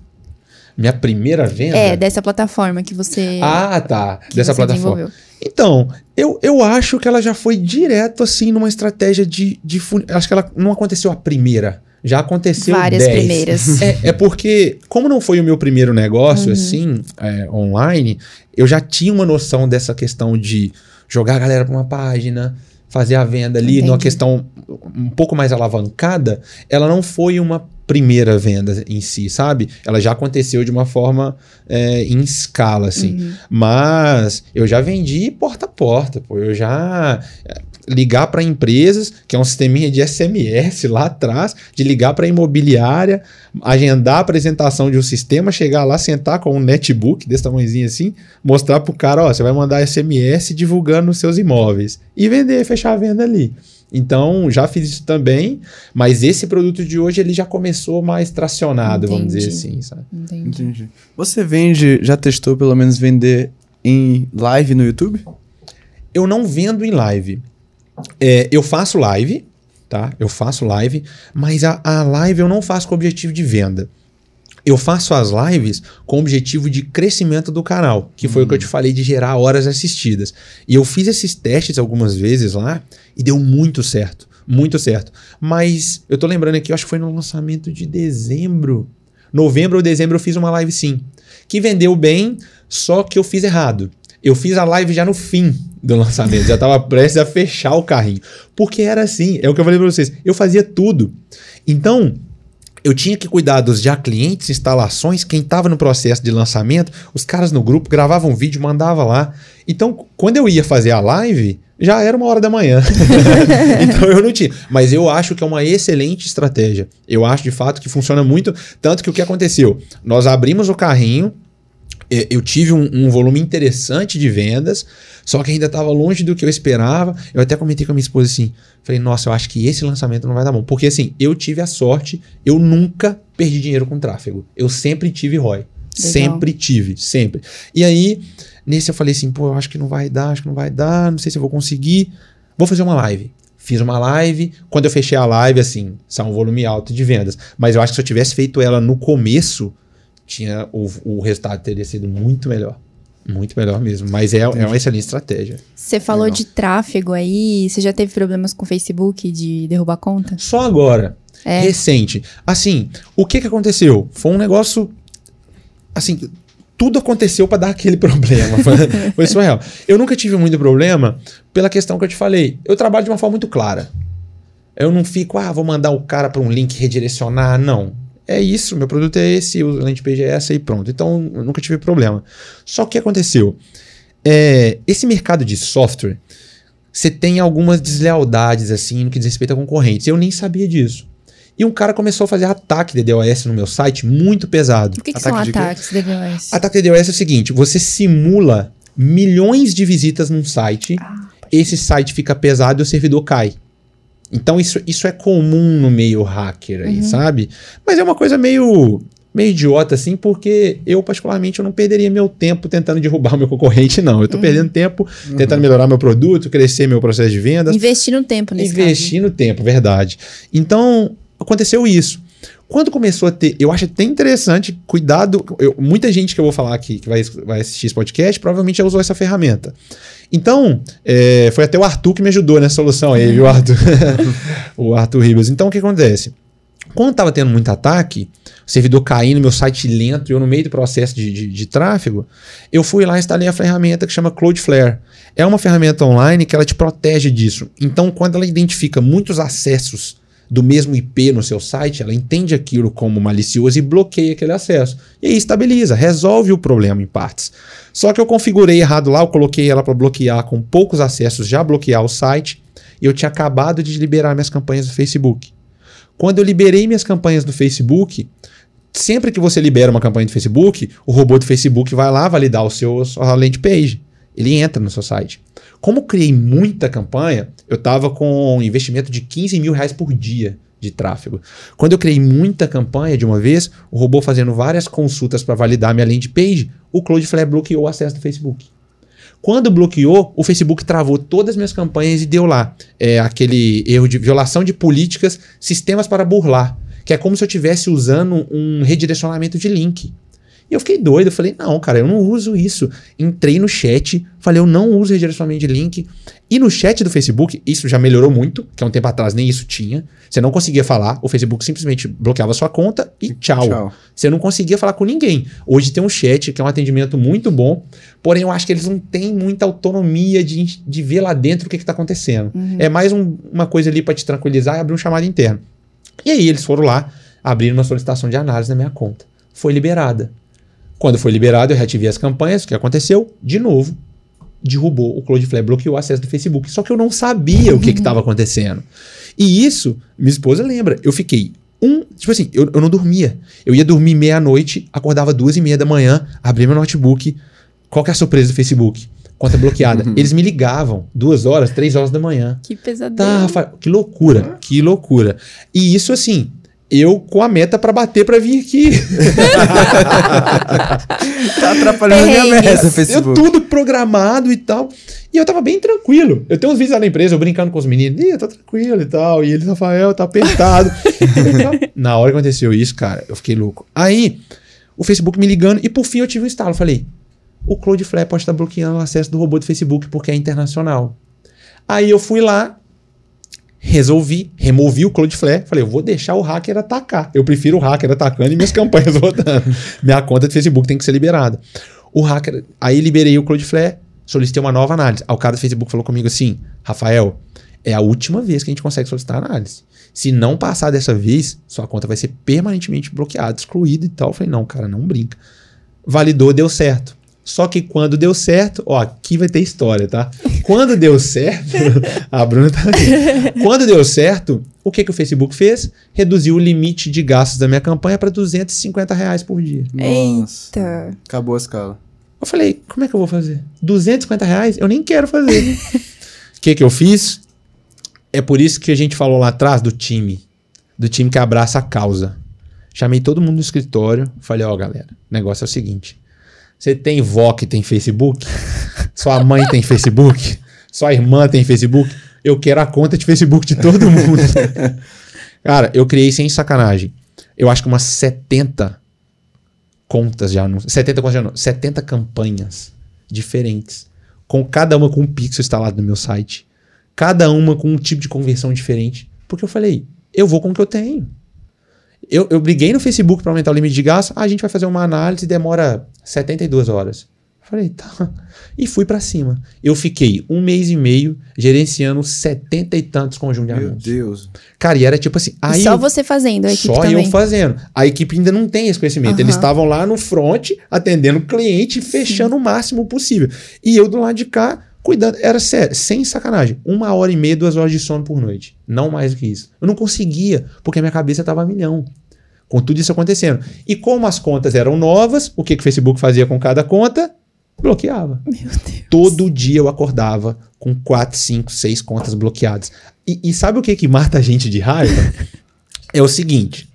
Minha primeira venda? É, dessa plataforma que você. Ah, tá. que Dessa você plataforma. Então, eu, eu acho que ela já foi direto, assim, numa estratégia de, de fun- Acho que ela não aconteceu a primeira. Já aconteceu Várias 10. primeiras. É, é porque, como não foi o meu primeiro negócio, Uhum. assim, é, online, eu já tinha uma noção dessa questão de jogar a galera pra uma página, fazer a venda ali, numa Entendi. questão um pouco mais alavancada. Ela não foi uma primeira venda em si, sabe? Ela já aconteceu de uma forma é, em escala, assim. Uhum. Mas eu já vendi porta a porta, pô. Eu já ligar para empresas, que é um sisteminha de SMS lá atrás, de ligar para imobiliária, agendar a apresentação de um sistema, chegar lá, sentar com um netbook desse tamanhozinho assim, mostrar pro cara, ó, você vai mandar SMS divulgando os seus imóveis e vender, fechar a venda ali. Então, já fiz isso também, mas esse produto de hoje ele já começou mais tracionado, vamos dizer Entendi. assim, sabe? Entendi. Entendi. Você vende, já testou pelo menos vender em live no YouTube? eu não vendo em live. É, eu faço live, tá? Eu faço live, mas a, a live eu não faço com objetivo de venda. Eu faço as lives com o objetivo de crescimento do canal, que foi o que eu te falei de gerar horas assistidas. E eu fiz esses testes algumas vezes lá e deu muito certo. Muito certo. Mas eu tô lembrando aqui, eu acho que foi no lançamento de dezembro. Novembro ou dezembro eu fiz uma live sim. Que vendeu bem, só que eu fiz errado. Eu fiz a live já no fim do lançamento, já tava prestes a fechar o carrinho. Porque era assim, é o que eu falei pra vocês. Eu fazia tudo. Então, eu tinha que cuidar dos já clientes, instalações, quem estava no processo de lançamento, os caras no grupo gravavam vídeo, mandava lá. Então, quando eu ia fazer a live, já era uma hora da manhã. então eu não tinha. Mas eu acho que é uma excelente estratégia. Eu acho de fato que funciona muito. Tanto que o que aconteceu? Nós abrimos o carrinho, eu tive um, um volume interessante de vendas, só que ainda estava longe do que eu esperava. Eu até comentei com a minha esposa assim: falei, nossa, eu acho que esse lançamento não vai dar bom. Porque assim, eu tive a sorte, eu nunca perdi dinheiro com tráfego. Eu sempre tive ROI. Sempre tive, sempre. E aí, nesse eu falei assim: pô, eu acho que não vai dar, acho que não vai dar, não sei se eu vou conseguir. Vou fazer uma live. Fiz uma live. Quando eu fechei a live, assim, saiu um volume alto de vendas. Mas eu acho que se eu tivesse feito ela no começo, tinha o, o resultado teria sido muito melhor. Muito melhor mesmo. Mas é, é uma excelente estratégia. Você falou Legal. de tráfego aí. Você já teve problemas com o Facebook de derrubar conta? Só agora, É. recente. Assim, o que que aconteceu? Foi um negócio. Assim, tudo aconteceu para dar aquele problema. Foi, foi surreal. Eu nunca tive muito problema pela questão que eu te falei. Eu trabalho de uma forma muito clara. Eu não fico, ah, vou mandar o cara para um link redirecionar. Não. É isso, meu produto é esse, o landing page é essa e pronto. Então, eu nunca tive problema. Só que o que aconteceu? É, esse mercado de software, você tem algumas deslealdades, assim, no que diz respeito a concorrentes. Eu nem sabia disso. E um cara começou a fazer ataque de DDoS no meu site muito pesado. O que, que Ataque são de ataques DDoS? Ataque de DDoS é o seguinte: você simula milhões de visitas num site, Ah, esse site fica pesado e o servidor cai. Então isso, isso é comum no meio hacker aí, sabe? Mas é uma coisa meio meio idiota assim, porque eu particularmente eu não perderia meu tempo tentando derrubar o meu concorrente não. Eu tô perdendo tempo tentando melhorar meu produto, crescer meu processo de vendas. Investir no tempo nesse Investir no tempo, verdade. Então, aconteceu isso. Quando começou a ter. Eu acho até interessante, cuidado. eu- muita gente que eu vou falar aqui, que vai, vai assistir esse podcast, provavelmente já usou essa ferramenta. Então, é, foi até o Arthur que me ajudou nessa solução aí, viu, Arthur? o Arthur Ribas. Então, o que acontece? Quando estava tendo muito ataque, o servidor caindo, meu site lento, eu no meio do processo de, de, de tráfego, eu fui lá e instalei a ferramenta que chama Cloudflare. É uma ferramenta online que ela te protege disso. Então, quando ela identifica muitos acessos do mesmo IP no seu site, ela entende aquilo como malicioso e bloqueia aquele acesso. E aí estabiliza, resolve o problema em partes. Só que eu configurei errado lá, eu coloquei ela para bloquear com poucos acessos, já bloquear o site, e eu tinha acabado de liberar minhas campanhas do Facebook. Quando eu liberei minhas campanhas do Facebook, sempre que você libera uma campanha do Facebook, o robô do Facebook vai lá validar o seu a sua landing page. Ele entra no seu site. Como criei muita campanha, eu estava com um investimento de 15 mil reais por dia de tráfego. Quando eu criei muita campanha de uma vez, o robô fazendo várias consultas para validar minha landing page, o Cloudflare bloqueou o acesso do Facebook. Quando bloqueou, o Facebook travou todas as minhas campanhas e deu lá é, aquele erro de violação de políticas, sistemas para burlar, que é como se eu estivesse usando um redirecionamento de link. E eu fiquei doido, eu falei, não, cara, eu não uso isso. Entrei no chat, falei, eu não uso redirecionamento de link. E no chat do Facebook, isso já melhorou muito, que há um tempo atrás nem isso tinha. Você não conseguia falar, o Facebook simplesmente bloqueava sua conta e tchau. Tchau. Você não conseguia falar com ninguém. Hoje tem um chat, que é um atendimento muito bom, porém eu acho que eles não têm muita autonomia de, de ver lá dentro o que está acontecendo. É mais um- uma coisa ali para te tranquilizar e abrir um chamado interno. E aí eles foram lá, abriram uma solicitação de análise na minha conta. Foi liberada. Quando foi liberado, eu reativei as campanhas. O que aconteceu? De novo, derrubou o Cloudflare, bloqueou o acesso do Facebook. Só que eu não sabia o que estava acontecendo. E isso, minha esposa lembra, eu fiquei um. Tipo assim, eu, eu não dormia. Eu ia dormir meia-noite, acordava duas e meia da manhã, abria meu notebook. Qual que é a surpresa do Facebook? Conta bloqueada. Eles me ligavam duas horas, três horas da manhã. Que pesadelo. Tá, Rafael, que loucura, que loucura. E isso assim, eu com a meta pra bater pra vir aqui. Tá atrapalhando a minha Perrengues. meta, eu Facebook. tudo programado e tal. E eu tava bem tranquilo. Eu tenho uns vídeos lá na empresa, eu brincando com os meninos, Ih, eu tô tranquilo e tal. E eles, Rafael, tá apertado. Na hora que aconteceu isso, cara, eu fiquei louco. Aí, o Facebook me ligando, e por fim eu tive um estalo. Eu Falei, o Cloudflare pode estar bloqueando o acesso do robô do Facebook porque é internacional. Aí eu fui lá, resolvi, removi o Cloudflare, falei, eu vou deixar o hacker atacar. Eu prefiro o hacker atacando e minhas campanhas rodando. Minha conta de Facebook tem que ser liberada. O hacker, aí liberei o Cloudflare, solicitei uma nova análise. Aí o cara do Facebook falou comigo assim, Rafael, é a última vez que a gente consegue solicitar análise. Se não passar dessa vez, sua conta vai ser permanentemente bloqueada, excluída e tal. Eu falei, não, cara, não brinca. Validou, deu certo. Só que quando deu certo, ó, aqui vai ter história, tá? Quando deu certo, a Bruna tá aqui. Quando deu certo, o que, que o Facebook fez? Reduziu o limite de gastos da minha campanha para 250 reais por dia. Nossa. Eita. Acabou a escala. Eu falei, como é que eu vou fazer? 250 reais? Eu nem quero fazer. O que, que eu fiz? É por isso que a gente falou lá atrás do time. Do time que abraça a causa. Chamei todo mundo no escritório. Falei, ó, galera, o negócio é o seguinte. Você tem vó que tem Facebook? Sua mãe tem Facebook? Sua irmã tem Facebook? Eu quero a conta de Facebook de todo mundo. Cara, eu criei sem sacanagem. Eu acho que umas 70 contas de anúncios. 70 contas de anúncios. 70 campanhas diferentes. Com cada uma com um pixel instalado no meu site. Cada uma com um tipo de conversão diferente. Porque eu falei, eu vou com o que eu tenho. Eu, eu briguei no Facebook para aumentar o limite de gasto. Ah, a gente vai fazer uma análise e demora 72 horas. Falei, tá. E fui para cima. Eu fiquei um mês e meio gerenciando 70 e tantos conjuntos de Meu anúncios. Deus. Cara, e era tipo assim. Aí Só eu- você fazendo, a equipe só também. eu fazendo. A equipe ainda não tem esse conhecimento. Aham. Eles estavam lá no front, atendendo o cliente, fechando o máximo possível. E eu do lado de cá, cuidando. Era sério, sem sacanagem. Uma hora e meia, duas horas de sono por noite. Não mais do que isso. Eu não conseguia, porque a minha cabeça estava a milhão. Com tudo isso acontecendo. E como as contas eram novas, o que, que o Facebook fazia com cada conta? Bloqueava. Meu Deus. Todo dia eu acordava com 4, 5, 6 contas bloqueadas. E, e sabe o que, que mata a gente de raiva? é o seguinte: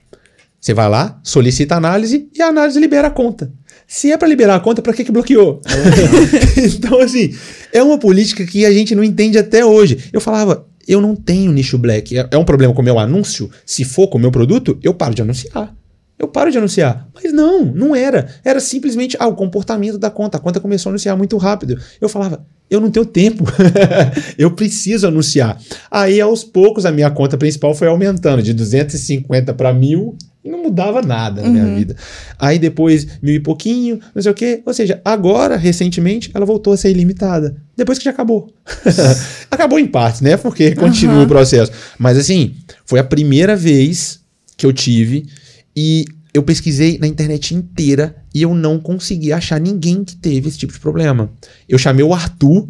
você vai lá, solicita análise e a análise libera a conta. Se é para liberar a conta, para que, que bloqueou? então, assim, é uma política que a gente não entende até hoje. Eu falava, eu não tenho nicho black. É, é um problema com o meu anúncio? Se for com o meu produto, eu paro de anunciar. Eu paro de anunciar. Mas não, não era. Era simplesmente ah, o comportamento da conta. A conta começou a anunciar muito rápido. Eu falava, eu não tenho tempo. eu preciso anunciar. Aí, aos poucos, a minha conta principal foi aumentando de 250 para mil e não mudava nada na minha vida. Aí depois, mil e pouquinho, não sei o quê. Ou seja, agora, recentemente, ela voltou a ser ilimitada. Depois que já acabou. acabou em partes, né? Porque continua o processo. Mas assim, foi a primeira vez que eu tive e eu pesquisei na internet inteira e eu não consegui achar ninguém que teve esse tipo de problema. Eu chamei o Arthur,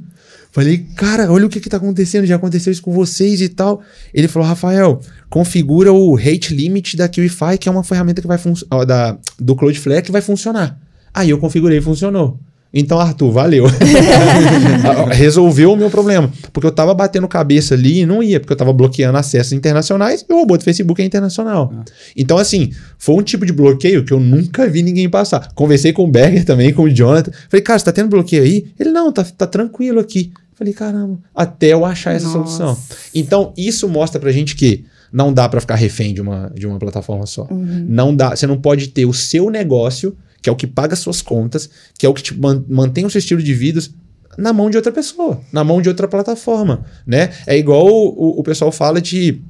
falei, cara, olha o que que tá acontecendo, já aconteceu isso com vocês e tal. Ele falou, Rafael, configura o rate limit da QIFI, que é uma ferramenta que vai funcionar, da, do Cloudflare que vai funcionar. Aí eu configurei e funcionou. Então, Arthur, valeu. Resolveu o meu problema. Porque eu tava batendo cabeça ali e não ia, porque eu tava bloqueando acessos internacionais e o robô do Facebook é internacional. Então, assim, foi um tipo de bloqueio que eu nunca vi ninguém passar. Conversei com o Berger também, com o Jonathan. Falei, cara, você tá tendo bloqueio aí? Ele, não, tá, tá tranquilo aqui. Falei, caramba, até eu achar essa Nossa. solução. Então, isso mostra pra gente que não dá pra ficar refém de uma, de uma plataforma só. Não dá, você não pode ter o seu negócio que é o que paga suas contas, que é o que te man- mantém o seu estilo de vida na mão de outra pessoa, na mão de outra plataforma, né? É igual o, o pessoal fala de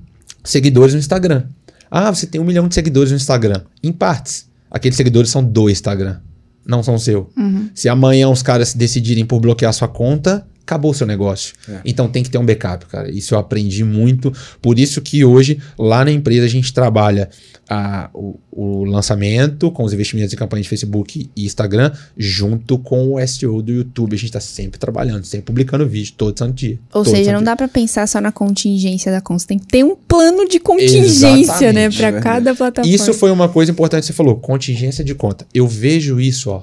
seguidores no Instagram. Ah, você tem um milhão de seguidores no Instagram. Em partes. Aqueles seguidores são do Instagram, não são seu. Se amanhã os caras decidirem por bloquear sua conta, acabou o seu negócio. É. Então tem que ter um backup, cara. Isso eu aprendi muito. Por isso que hoje, lá na empresa, a gente trabalha a- o, o lançamento com os investimentos em campanha de Facebook e Instagram, junto com o SEO do YouTube. A gente está sempre trabalhando, sempre publicando vídeo, todo santo dia. Ou seja, não dia. dá pra pensar só na contingência da conta. Tem que ter um plano de contingência, Exatamente, né? é Pra verdade. cada plataforma. Isso foi uma coisa importante que você falou, contingência de conta. Eu vejo isso, ó,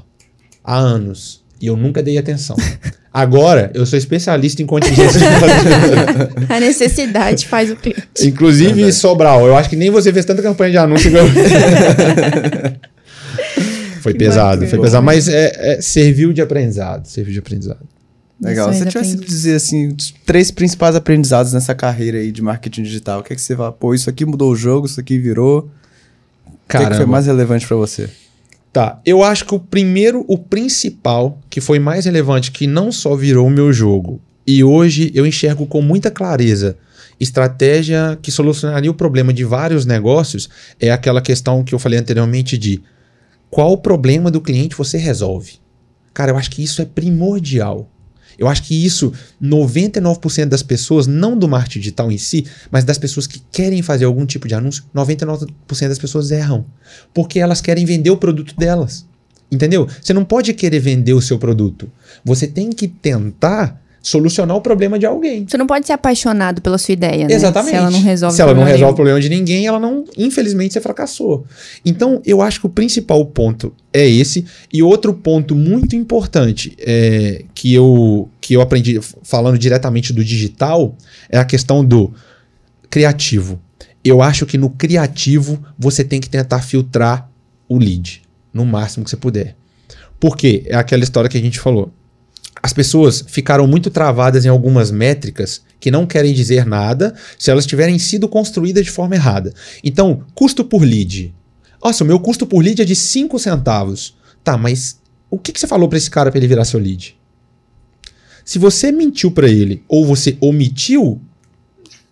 há anos. E eu nunca dei atenção. Agora, eu sou especialista em contingência de. A necessidade faz o cliente. Inclusive, Sobral, eu acho que nem você fez tanta campanha de anúncio igual. foi Que pesado, bacana. foi pesado. Mas é, é, serviu de aprendizado. Serviu de aprendizado. Legal. Se você tivesse que dizer assim, os três principais aprendizados nessa carreira aí de marketing digital, o que é que você fala? Pô, isso aqui mudou o jogo, isso aqui virou. O que, é que foi Caramba. mais relevante pra você? Tá, eu acho que o primeiro, o principal, que foi mais relevante, que não só virou o meu jogo, e hoje eu enxergo com muita clareza estratégia que solucionaria o problema de vários negócios, é aquela questão que eu falei anteriormente de qual problema do cliente você resolve. Cara, eu acho que isso é primordial. Eu acho que isso, 99% das pessoas, não do marketing digital em si, mas das pessoas que querem fazer algum tipo de anúncio, 99% das pessoas erram. Porque elas querem vender o produto delas. Entendeu? Você não pode querer vender o seu produto. Você tem que tentar solucionar o problema de alguém. Você não pode ser apaixonado pela sua ideia, né? Exatamente. Se ela não resolve Se ela não resolve o problema de ninguém, ela não, infelizmente, você fracassou. Então, eu acho que o principal ponto é esse. E outro ponto muito importante é, que, eu, que eu aprendi falando diretamente do digital é a questão do criativo. Eu acho que no criativo você tem que tentar filtrar o lead no máximo que você puder. Por quê? É aquela história que a gente falou. As pessoas ficaram muito travadas em algumas métricas que não querem dizer nada se elas tiverem sido construídas de forma errada. Então, custo por lead. Nossa, o meu custo por lead é de 5 centavos. Tá, mas o que, que você falou para esse cara para ele virar seu lead? Se você mentiu para ele ou você omitiu,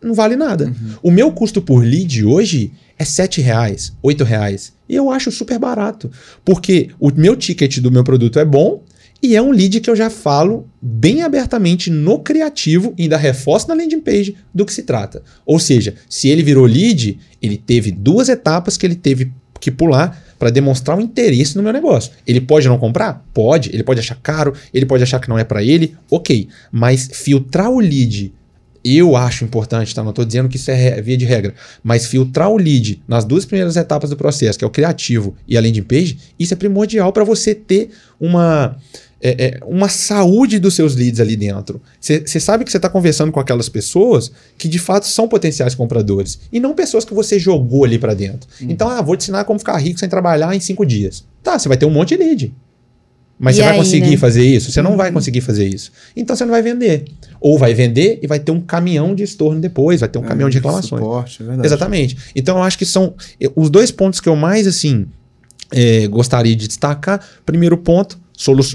não vale nada. O meu custo por lead hoje é 7 reais, 8 reais. E eu acho super barato. Porque o meu ticket do meu produto é bom e é um lead que eu já falo bem abertamente no criativo e ainda reforço na landing page do que se trata. Ou seja, se ele virou lead, ele teve duas etapas que ele teve que pular para demonstrar um interesse no meu negócio. Ele pode não comprar? Pode. Ele pode achar caro, ele pode achar que não é para ele, ok. Mas filtrar o lead eu acho importante, tá? Não estou dizendo que isso é via de regra, mas filtrar o lead nas duas primeiras etapas do processo, que é o criativo e a landing page, isso é primordial para você ter uma, é, é, uma saúde dos seus leads ali dentro. Você sabe que você está conversando com aquelas pessoas que de fato são potenciais compradores e não pessoas que você jogou ali para dentro. Então, ah, vou te ensinar como ficar rico sem trabalhar em cinco dias. Tá, você vai ter um monte de lead. Mas você vai conseguir né? fazer isso? Você não vai conseguir fazer isso. Então você não vai vender. Ou vai vender e vai ter um caminhão de estorno depois, vai ter um caminhão de reclamações. Suporte, é verdade. Exatamente. Então eu acho que são eh, os dois pontos que eu mais assim eh, gostaria de destacar. Primeiro ponto,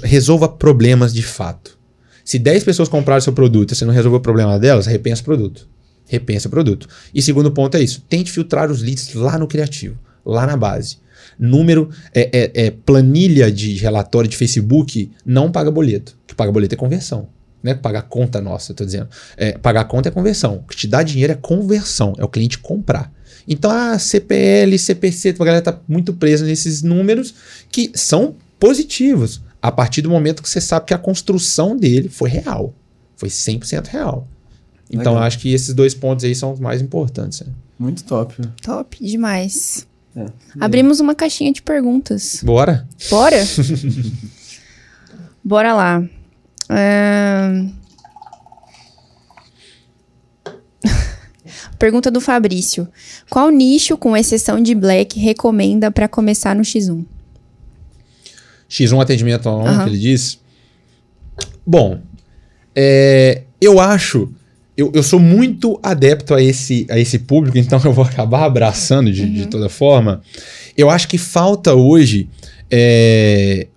resolva problemas de fato. Se 10 pessoas compraram seu produto e você não resolveu o problema delas, repensa o produto. Repensa o produto. E segundo ponto é isso. Tente filtrar os leads lá no criativo, lá na base. Número, é, é- é planilha de relatório de Facebook não paga boleto. Que paga boleto é conversão. Né? Pagar conta nossa, eu tô dizendo. É, pagar conta é conversão. O que te dá dinheiro é conversão, é o cliente comprar. Então a CPL, CPC, a galera tá muito presa nesses números que são positivos. A partir do momento que você sabe que a construção dele foi real. Foi 100% real. Então Legal. acho que esses dois pontos aí são os mais importantes. né? Muito top. Top demais. É. Abrimos uma caixinha de perguntas. Bora? Bora? Bora lá. Pergunta do Fabrício. Qual nicho, com exceção de Black, recomenda para começar no X1? X1 atendimento on, Aham. que ele diz. Bom, é, eu acho eu, eu sou muito adepto a esse, a esse público, então eu vou acabar abraçando de, de toda forma. Eu acho que falta hoje é,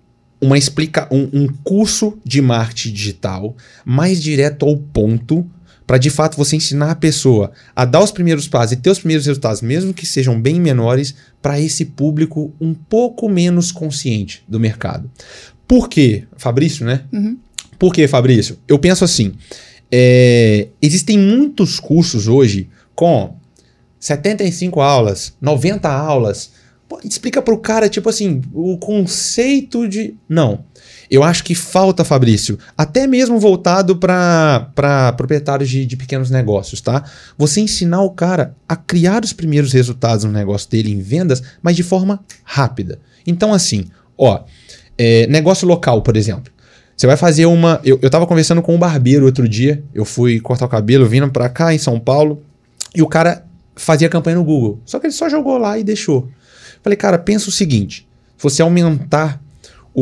uma explica um, um curso de marketing digital mais direto ao ponto para de fato você ensinar a pessoa a dar os primeiros passos e ter os primeiros resultados, mesmo que sejam bem menores, para esse público um pouco menos consciente do mercado. Por quê, Fabrício, né? Uhum. Por quê, Fabrício? Eu penso assim: é, existem muitos cursos hoje com 75 aulas, 90 aulas. Pô, explica para o cara, tipo assim, o conceito de. Não. Eu acho que falta, Fabrício, até mesmo voltado para proprietários de, de pequenos negócios, tá? Você ensinar o cara a criar os primeiros resultados no negócio dele em vendas, mas de forma rápida. Então, assim, ó, é, negócio local, por exemplo. Você vai fazer uma. Eu, eu tava conversando com um barbeiro outro dia. Eu fui cortar o cabelo vindo pra cá em São Paulo. E o cara fazia campanha no Google. Só que ele só jogou lá e deixou. Falei, cara, pensa o seguinte: você aumentar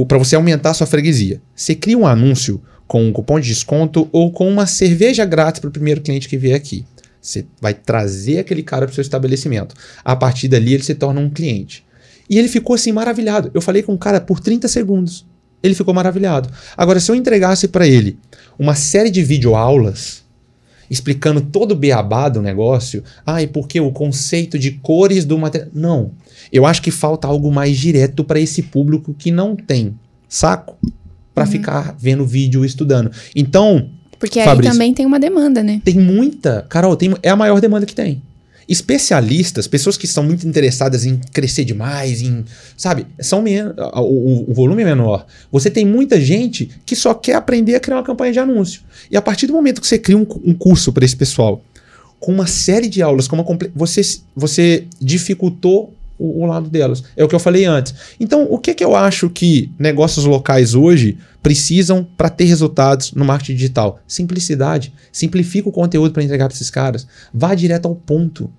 para você aumentar a sua freguesia. Você cria um anúncio com um cupom de desconto ou com uma cerveja grátis para o primeiro cliente que vier aqui. Você vai trazer aquele cara para o seu estabelecimento. A partir dali, ele se torna um cliente. E ele ficou assim maravilhado. Eu falei com o cara por 30 segundos. Ele ficou maravilhado. Agora, se eu entregasse para ele uma série de videoaulas explicando todo o beabá do negócio, ah, e porque o conceito de cores do material. Não. Eu acho que falta algo mais direto para esse público que não tem saco para uhum. ficar vendo vídeo estudando. Então. Porque aí também tem uma demanda, né? Tem muita. Carol, tem, é a maior demanda que tem. Especialistas, pessoas que estão muito interessadas em crescer demais, em. Sabe? São o, o, o volume é menor. Você tem muita gente que só quer aprender a criar uma campanha de anúncio. E a partir do momento que você cria um, um curso para esse pessoal, com uma série de aulas, com uma você, você dificultou o, o, lado delas. É o que eu falei antes. Então, o que, que eu acho que negócios locais hoje precisam para ter resultados no marketing digital? Simplicidade. Simplifica o conteúdo para entregar para esses caras. Vá direto ao ponto.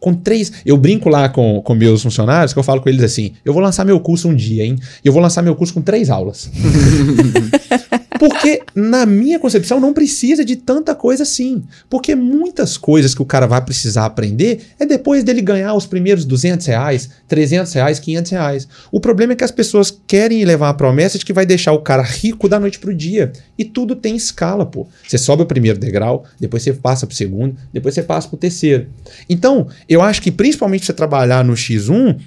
Com três. Eu brinco lá com, com meus funcionários, que eu falo com eles assim: eu vou lançar meu curso um dia, hein? Eu vou lançar meu curso com três aulas. Porque, na minha concepção, não precisa de tanta coisa assim. Porque muitas coisas que o cara vai precisar aprender é depois dele ganhar os primeiros 200 reais, 300 reais, 500 reais. O problema é que as pessoas querem levar a promessa de que vai deixar o cara rico da noite pro dia. E tudo tem escala, pô. Você sobe o primeiro degrau, depois você passa pro segundo, depois você passa pro terceiro. Então, eu acho que principalmente você trabalhar no X1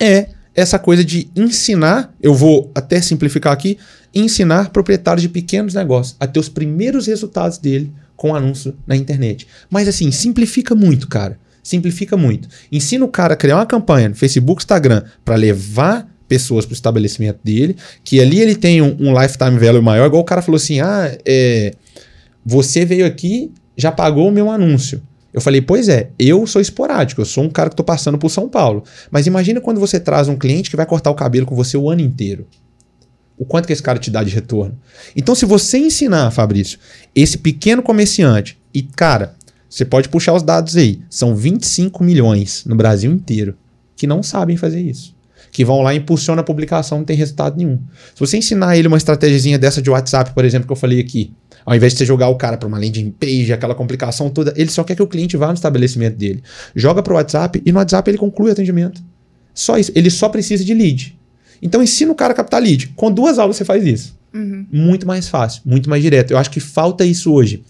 é essa coisa de ensinar, eu vou até simplificar aqui, ensinar proprietários de pequenos negócios a ter os primeiros resultados dele com anúncio na internet. Mas assim, simplifica muito, cara. Simplifica muito. Ensina o cara a criar uma campanha no Facebook, Instagram, para levar pessoas para o estabelecimento dele, que ali ele tem um, um, lifetime value maior, igual o cara falou assim: ah, é, você veio aqui, já pagou o meu anúncio. Eu falei, pois é, eu sou esporádico, eu sou um cara que estou passando por São Paulo. Mas imagina quando você traz um cliente que vai cortar o cabelo com você o ano inteiro. O quanto que esse cara te dá de retorno. Então, se você ensinar, Fabrício, esse pequeno comerciante, e cara, você pode puxar os dados aí, são 25 milhões no Brasil inteiro que não sabem fazer isso. Que vão lá e impulsionam a publicação, não tem resultado nenhum. Se você ensinar ele uma estratégia dessa de WhatsApp, por exemplo, que eu falei aqui, ao invés de você jogar o cara para uma landing page, aquela complicação toda, ele só quer que o cliente vá no estabelecimento dele. Joga para o WhatsApp e no WhatsApp ele conclui o atendimento. Só isso. Ele só precisa de lead. Então ensina o cara a captar lead. Com duas aulas você faz isso. Uhum. Muito mais fácil, muito mais direto. Eu acho que falta isso hoje.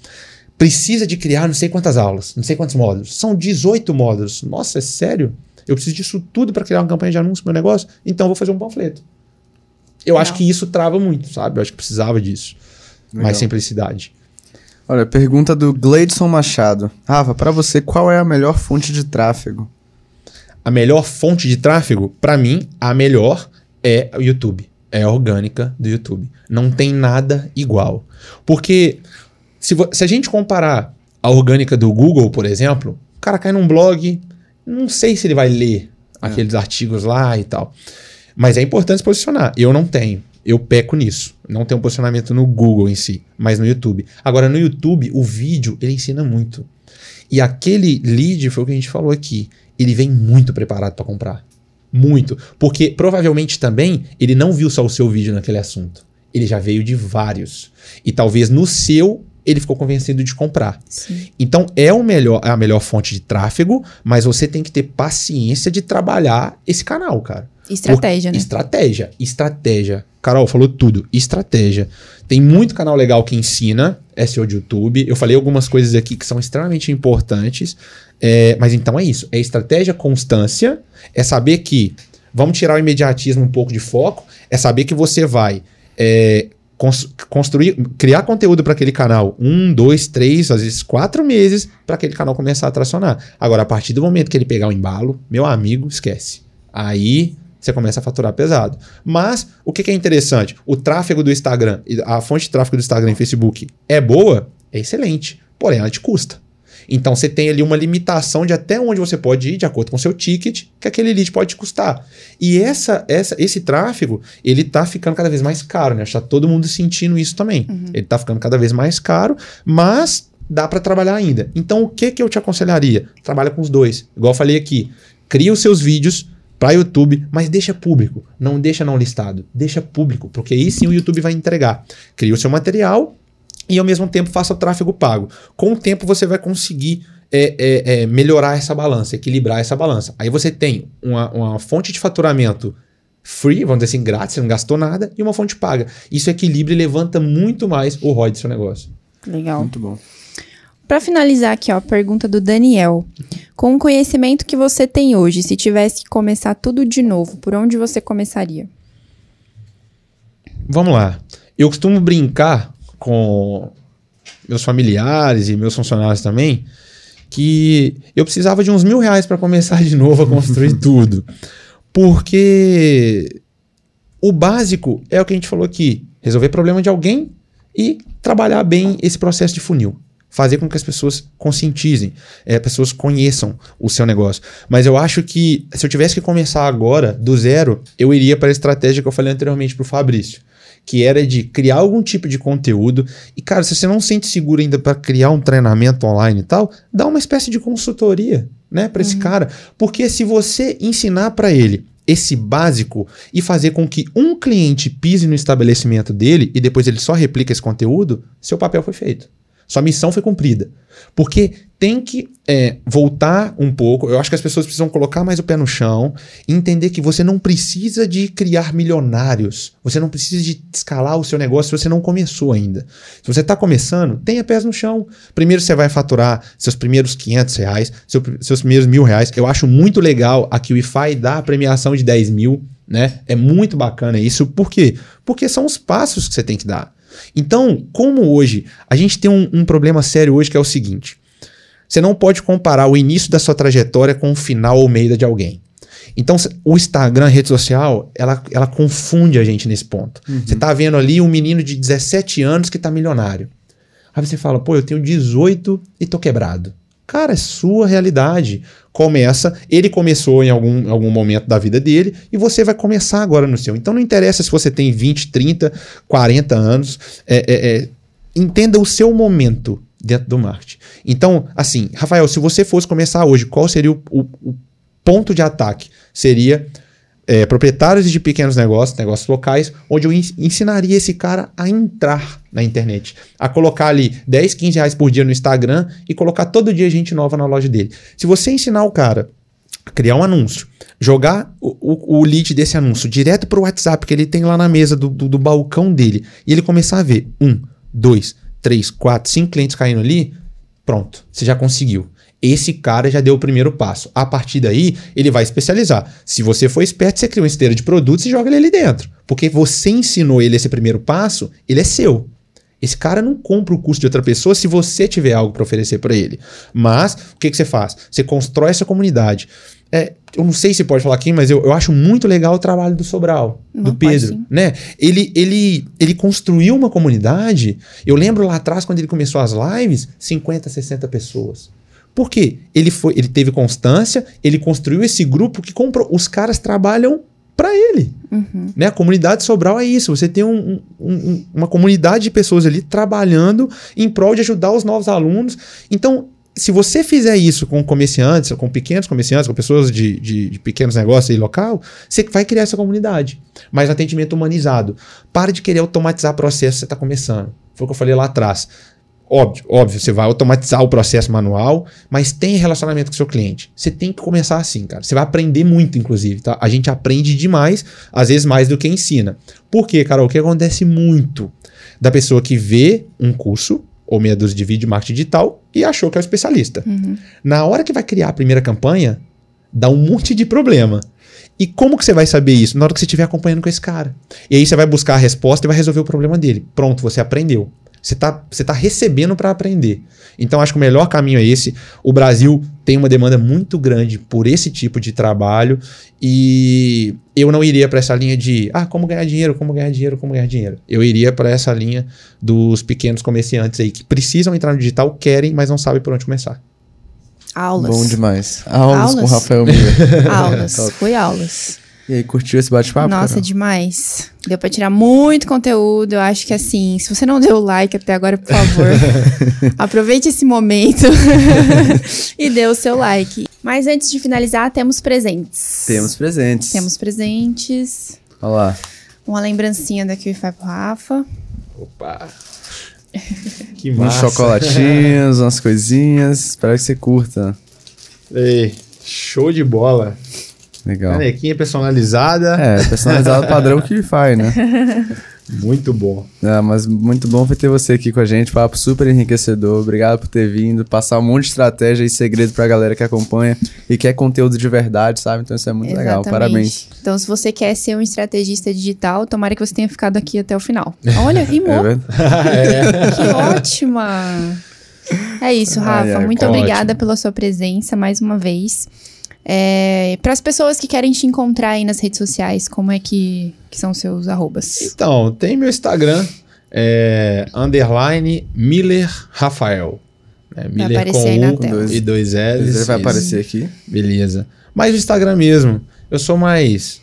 Precisa de criar não sei quantas aulas, não sei quantos módulos. São 18 módulos. Nossa, é sério? Eu preciso disso tudo para criar uma campanha de anúncio no meu negócio? Então eu vou fazer um panfleto. Eu Legal. acho que isso trava muito, sabe? Eu acho que precisava disso. Legal. mais simplicidade. Olha, pergunta do Gleidson Machado. Rafa, para você, qual é a melhor fonte de tráfego? A melhor fonte de tráfego, para mim, a melhor é o YouTube. É a orgânica do YouTube. Não tem nada igual. Porque se, se a gente comparar a orgânica do Google, por exemplo, o cara cai num blog, não sei se ele vai ler é. aqueles artigos lá e tal. Mas é importante se posicionar. Eu não tenho eu peco nisso. Não tem um posicionamento no Google em si, mas no YouTube. Agora, no YouTube, o vídeo, ele ensina muito. E aquele lead foi o que a gente falou aqui. Ele vem muito preparado para comprar. Muito. Porque provavelmente também ele não viu só o seu vídeo naquele assunto. Ele já veio de vários. E talvez no seu ele ficou convencido de comprar. Sim. Então é o melhor, é a melhor fonte de tráfego, mas você tem que ter paciência de trabalhar esse canal, cara. Estratégia, Por- né? Estratégia, estratégia. Carol falou tudo, estratégia. Tem muito canal legal que ensina SEO de YouTube. Eu falei algumas coisas aqui que são extremamente importantes. É, mas então é isso. É estratégia, constância. É saber que vamos tirar o imediatismo um pouco de foco. É saber que você vai é, cons- construir, criar conteúdo para aquele canal um, dois, três, às vezes quatro meses para aquele canal começar a tracionar. Agora, a partir do momento que ele pegar o embalo, meu amigo, esquece. Aí você começa a faturar pesado. Mas o que, que é interessante? O tráfego do Instagram, a fonte de tráfego do Instagram e Facebook é boa? É excelente. Porém, ela te custa. Então você tem ali uma limitação de até onde você pode ir, de acordo com o seu ticket, que aquele lead pode te custar. E essa, essa, esse tráfego, ele tá ficando cada vez mais caro, né? Está todo mundo sentindo isso também. Ele tá ficando cada vez mais caro, mas dá para trabalhar ainda. Então o que que eu te aconselharia? Trabalha com os dois. Igual eu falei aqui, cria os seus vídeos para YouTube, mas deixa público, não deixa não listado, deixa público, porque aí sim o YouTube vai entregar. Cria o seu material e ao mesmo tempo faça o tráfego pago. Com o tempo você vai conseguir é, é, é, melhorar essa balança, equilibrar essa balança. Aí você tem uma, uma fonte de faturamento free, vamos dizer assim, grátis, você não gastou nada, e uma fonte paga. Isso equilibra e levanta muito mais o ROI do seu negócio. Legal. Muito bom. Pra finalizar aqui, ó, a pergunta do Daniel. Com o conhecimento que você tem hoje, se tivesse que começar tudo de novo, por onde você começaria? Vamos lá. Eu costumo brincar com meus familiares e meus funcionários também que eu precisava de uns mil reais para começar de novo a construir tudo. Porque o básico é o que a gente falou aqui: resolver problema de alguém e trabalhar bem esse processo de funil. Fazer com que as pessoas conscientizem, é, pessoas conheçam o seu negócio. Mas eu acho que se eu tivesse que começar agora, do zero, eu iria para a estratégia que eu falei anteriormente para o Fabrício que era de criar algum tipo de conteúdo. E, cara, se você não se sente seguro ainda para criar um treinamento online e tal, dá uma espécie de consultoria, né, para esse cara. Porque se você ensinar para ele esse básico e fazer com que um cliente pise no estabelecimento dele e depois ele só replica esse conteúdo, seu papel foi feito. Sua missão foi cumprida. Porque tem que é, voltar um pouco. Eu acho que as pessoas precisam colocar mais o pé no chão e entender que você não precisa de criar milionários. Você não precisa de escalar o seu negócio se você não começou ainda. Se você está começando, tenha pés no chão. Primeiro você vai faturar seus primeiros 500 reais, seu- seus primeiros mil reais. Eu acho muito legal a QIFI dar a premiação de 10 mil. Né? É muito bacana isso. Por quê? Porque são os passos que você tem que dar. Então, como hoje, a gente tem um, um problema sério hoje que é o seguinte: você não pode comparar o início da sua trajetória com o final ou meio de alguém. Então, o Instagram, a rede social, ela, ela confunde a gente nesse ponto. Você tá vendo ali um menino de 17 anos que tá milionário. Aí você fala, pô, eu tenho 18 e tô quebrado. Cara, é sua realidade. Começa, ele começou em algum, algum momento da vida dele e você vai começar agora no seu. Então não interessa se você tem 20, 30, 40 anos, é, é, é, entenda o seu momento dentro do marketing. Então, assim, Rafael, se você fosse começar hoje, qual seria o, o- o ponto de ataque? Seria é, proprietários de pequenos negócios, negócios locais, onde eu ens- ensinaria esse cara a entrar na internet, a colocar ali 10, 15 reais por dia no Instagram e colocar todo dia gente nova na loja dele. Se você ensinar o cara a criar um anúncio, jogar o, o, o lead desse anúncio direto para o WhatsApp que ele tem lá na mesa do, do, do balcão dele e ele começar a ver um, dois, três, quatro, cinco clientes caindo ali, pronto, você já conseguiu. Esse cara já deu o primeiro passo. A partir daí, ele vai especializar. Se você for esperto, você cria uma esteira de produtos e joga ele ali dentro. Porque você ensinou ele esse primeiro passo, ele é seu. Esse cara não compra o custo de outra pessoa se você tiver algo para oferecer para ele. Mas, o que, que você faz? Você constrói essa comunidade. É, eu não sei se pode falar aqui, mas eu, eu acho muito legal o trabalho do Sobral, Não, do Pedro né? Ele, ele, ele construiu uma comunidade. Eu lembro lá atrás, quando ele começou as lives, 50, 60 pessoas. Por quê? Ele, foi, ele teve constância, ele construiu esse grupo que comprou. Os caras trabalham para ele. Uhum. Né? A comunidade Sobral é isso. Você tem um- um- um- uma comunidade de pessoas ali trabalhando em prol de ajudar os novos alunos. Então, se você fizer isso com comerciantes, com pequenos comerciantes, com pessoas de, de- de pequenos negócios aí local, você vai criar essa comunidade. Mas atendimento humanizado. Pare de querer automatizar processo que você está começando. Foi o que eu falei lá atrás. Óbvio, óbvio, você vai automatizar o processo manual, mas tem relacionamento com o seu cliente. Você tem que começar assim, cara. Você vai aprender muito, inclusive, tá? A gente aprende demais, às vezes mais do que ensina. Por quê, Carol? O que acontece muito da pessoa que vê um curso ou meia dúzia de vídeo de marketing digital e achou que é o especialista. Na hora que vai criar a primeira campanha, dá um monte de problema. E como que você vai saber isso? Na hora que você estiver acompanhando com esse cara. E aí você vai buscar a resposta e vai resolver o problema dele. Pronto, você aprendeu. Você está você tá recebendo para aprender. Então acho que o melhor caminho é esse. O Brasil tem uma demanda muito grande por esse tipo de trabalho e eu não iria para essa linha de ah, como ganhar dinheiro, como ganhar dinheiro, como ganhar dinheiro. Eu iria para essa linha dos pequenos comerciantes aí que precisam entrar no digital, querem, mas não sabem por onde começar. Aulas. Bom demais. Aulas, com Aulas? o Rafael Miller. Aulas. Foi aulas. E aí, curtiu esse bate-papo? Nossa, Carol? demais. Deu pra tirar muito conteúdo. Eu acho que assim, se você não deu o like até agora, por favor, aproveite esse momento e dê o seu like. Mas antes de finalizar, temos presentes. Temos presentes. Temos presentes. Olha lá. Uma lembrancinha daqui vai pro Rafa. Opa! Que Uns massa. chocolatinhos, umas coisinhas. Espero que você curta. Ei, show de bola. Legal. Canequinha personalizada. É, personalizado padrão que faz, né? Muito bom. É, mas muito bom ter você aqui com a gente. Papo super enriquecedor. Obrigado por ter vindo. Passar um monte de estratégia e segredo pra galera que acompanha e quer conteúdo de verdade, sabe? Então isso é muito legal. Exatamente. Parabéns. Então, se você quer ser um estrategista digital, tomara que você tenha ficado aqui até o final. Olha, rimou. É? Que ótima! É isso, Ai, Rafa. ai, Muito ótimo. obrigada pela sua presença mais uma vez. Para as pessoas que querem te encontrar aí nas redes sociais, como é que, que são seus arrobas? Então, tem meu Instagram, é, underline Miller Rafael. É, Miller aparecer com aí na U tela. e dois L's. Ele vai aparecer aqui. Beleza. Mas o Instagram mesmo, eu sou mais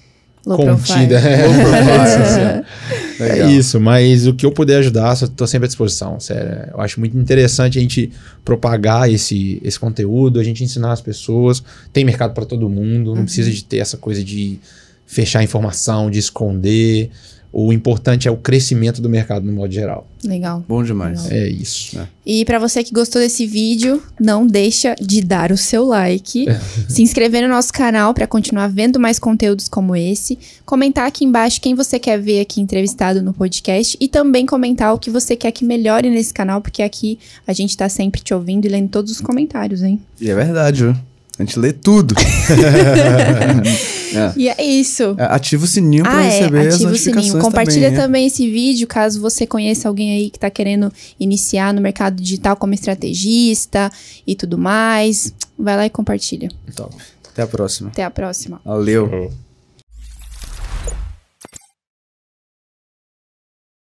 Low contida. profile. É. É isso, mas o que eu puder ajudar, estou sempre à disposição, sério. Eu acho muito interessante a gente propagar esse, esse conteúdo, a gente ensinar as pessoas. Tem mercado para todo mundo, não precisa de ter essa coisa de fechar informação, de esconder. O importante é o crescimento do mercado no modo geral. Legal. Bom demais. É isso. E para você que gostou desse vídeo, não deixa de dar o seu like, se inscrever no nosso canal para continuar vendo mais conteúdos como esse, comentar aqui embaixo quem você quer ver aqui entrevistado no podcast e também comentar o que você quer que melhore nesse canal, porque aqui a gente tá sempre te ouvindo e lendo todos os comentários, hein? E é verdade, viu? A gente lê tudo. É. E é isso. É, Ativa o sininho pra Ah, é, receber as ativa o notificações sininho. Compartilha também. também esse vídeo, caso você conheça alguém aí que tá querendo iniciar no mercado digital como estrategista e tudo mais. Vai lá e compartilha. é. Top. Até a próxima. Até a próxima. Valeu.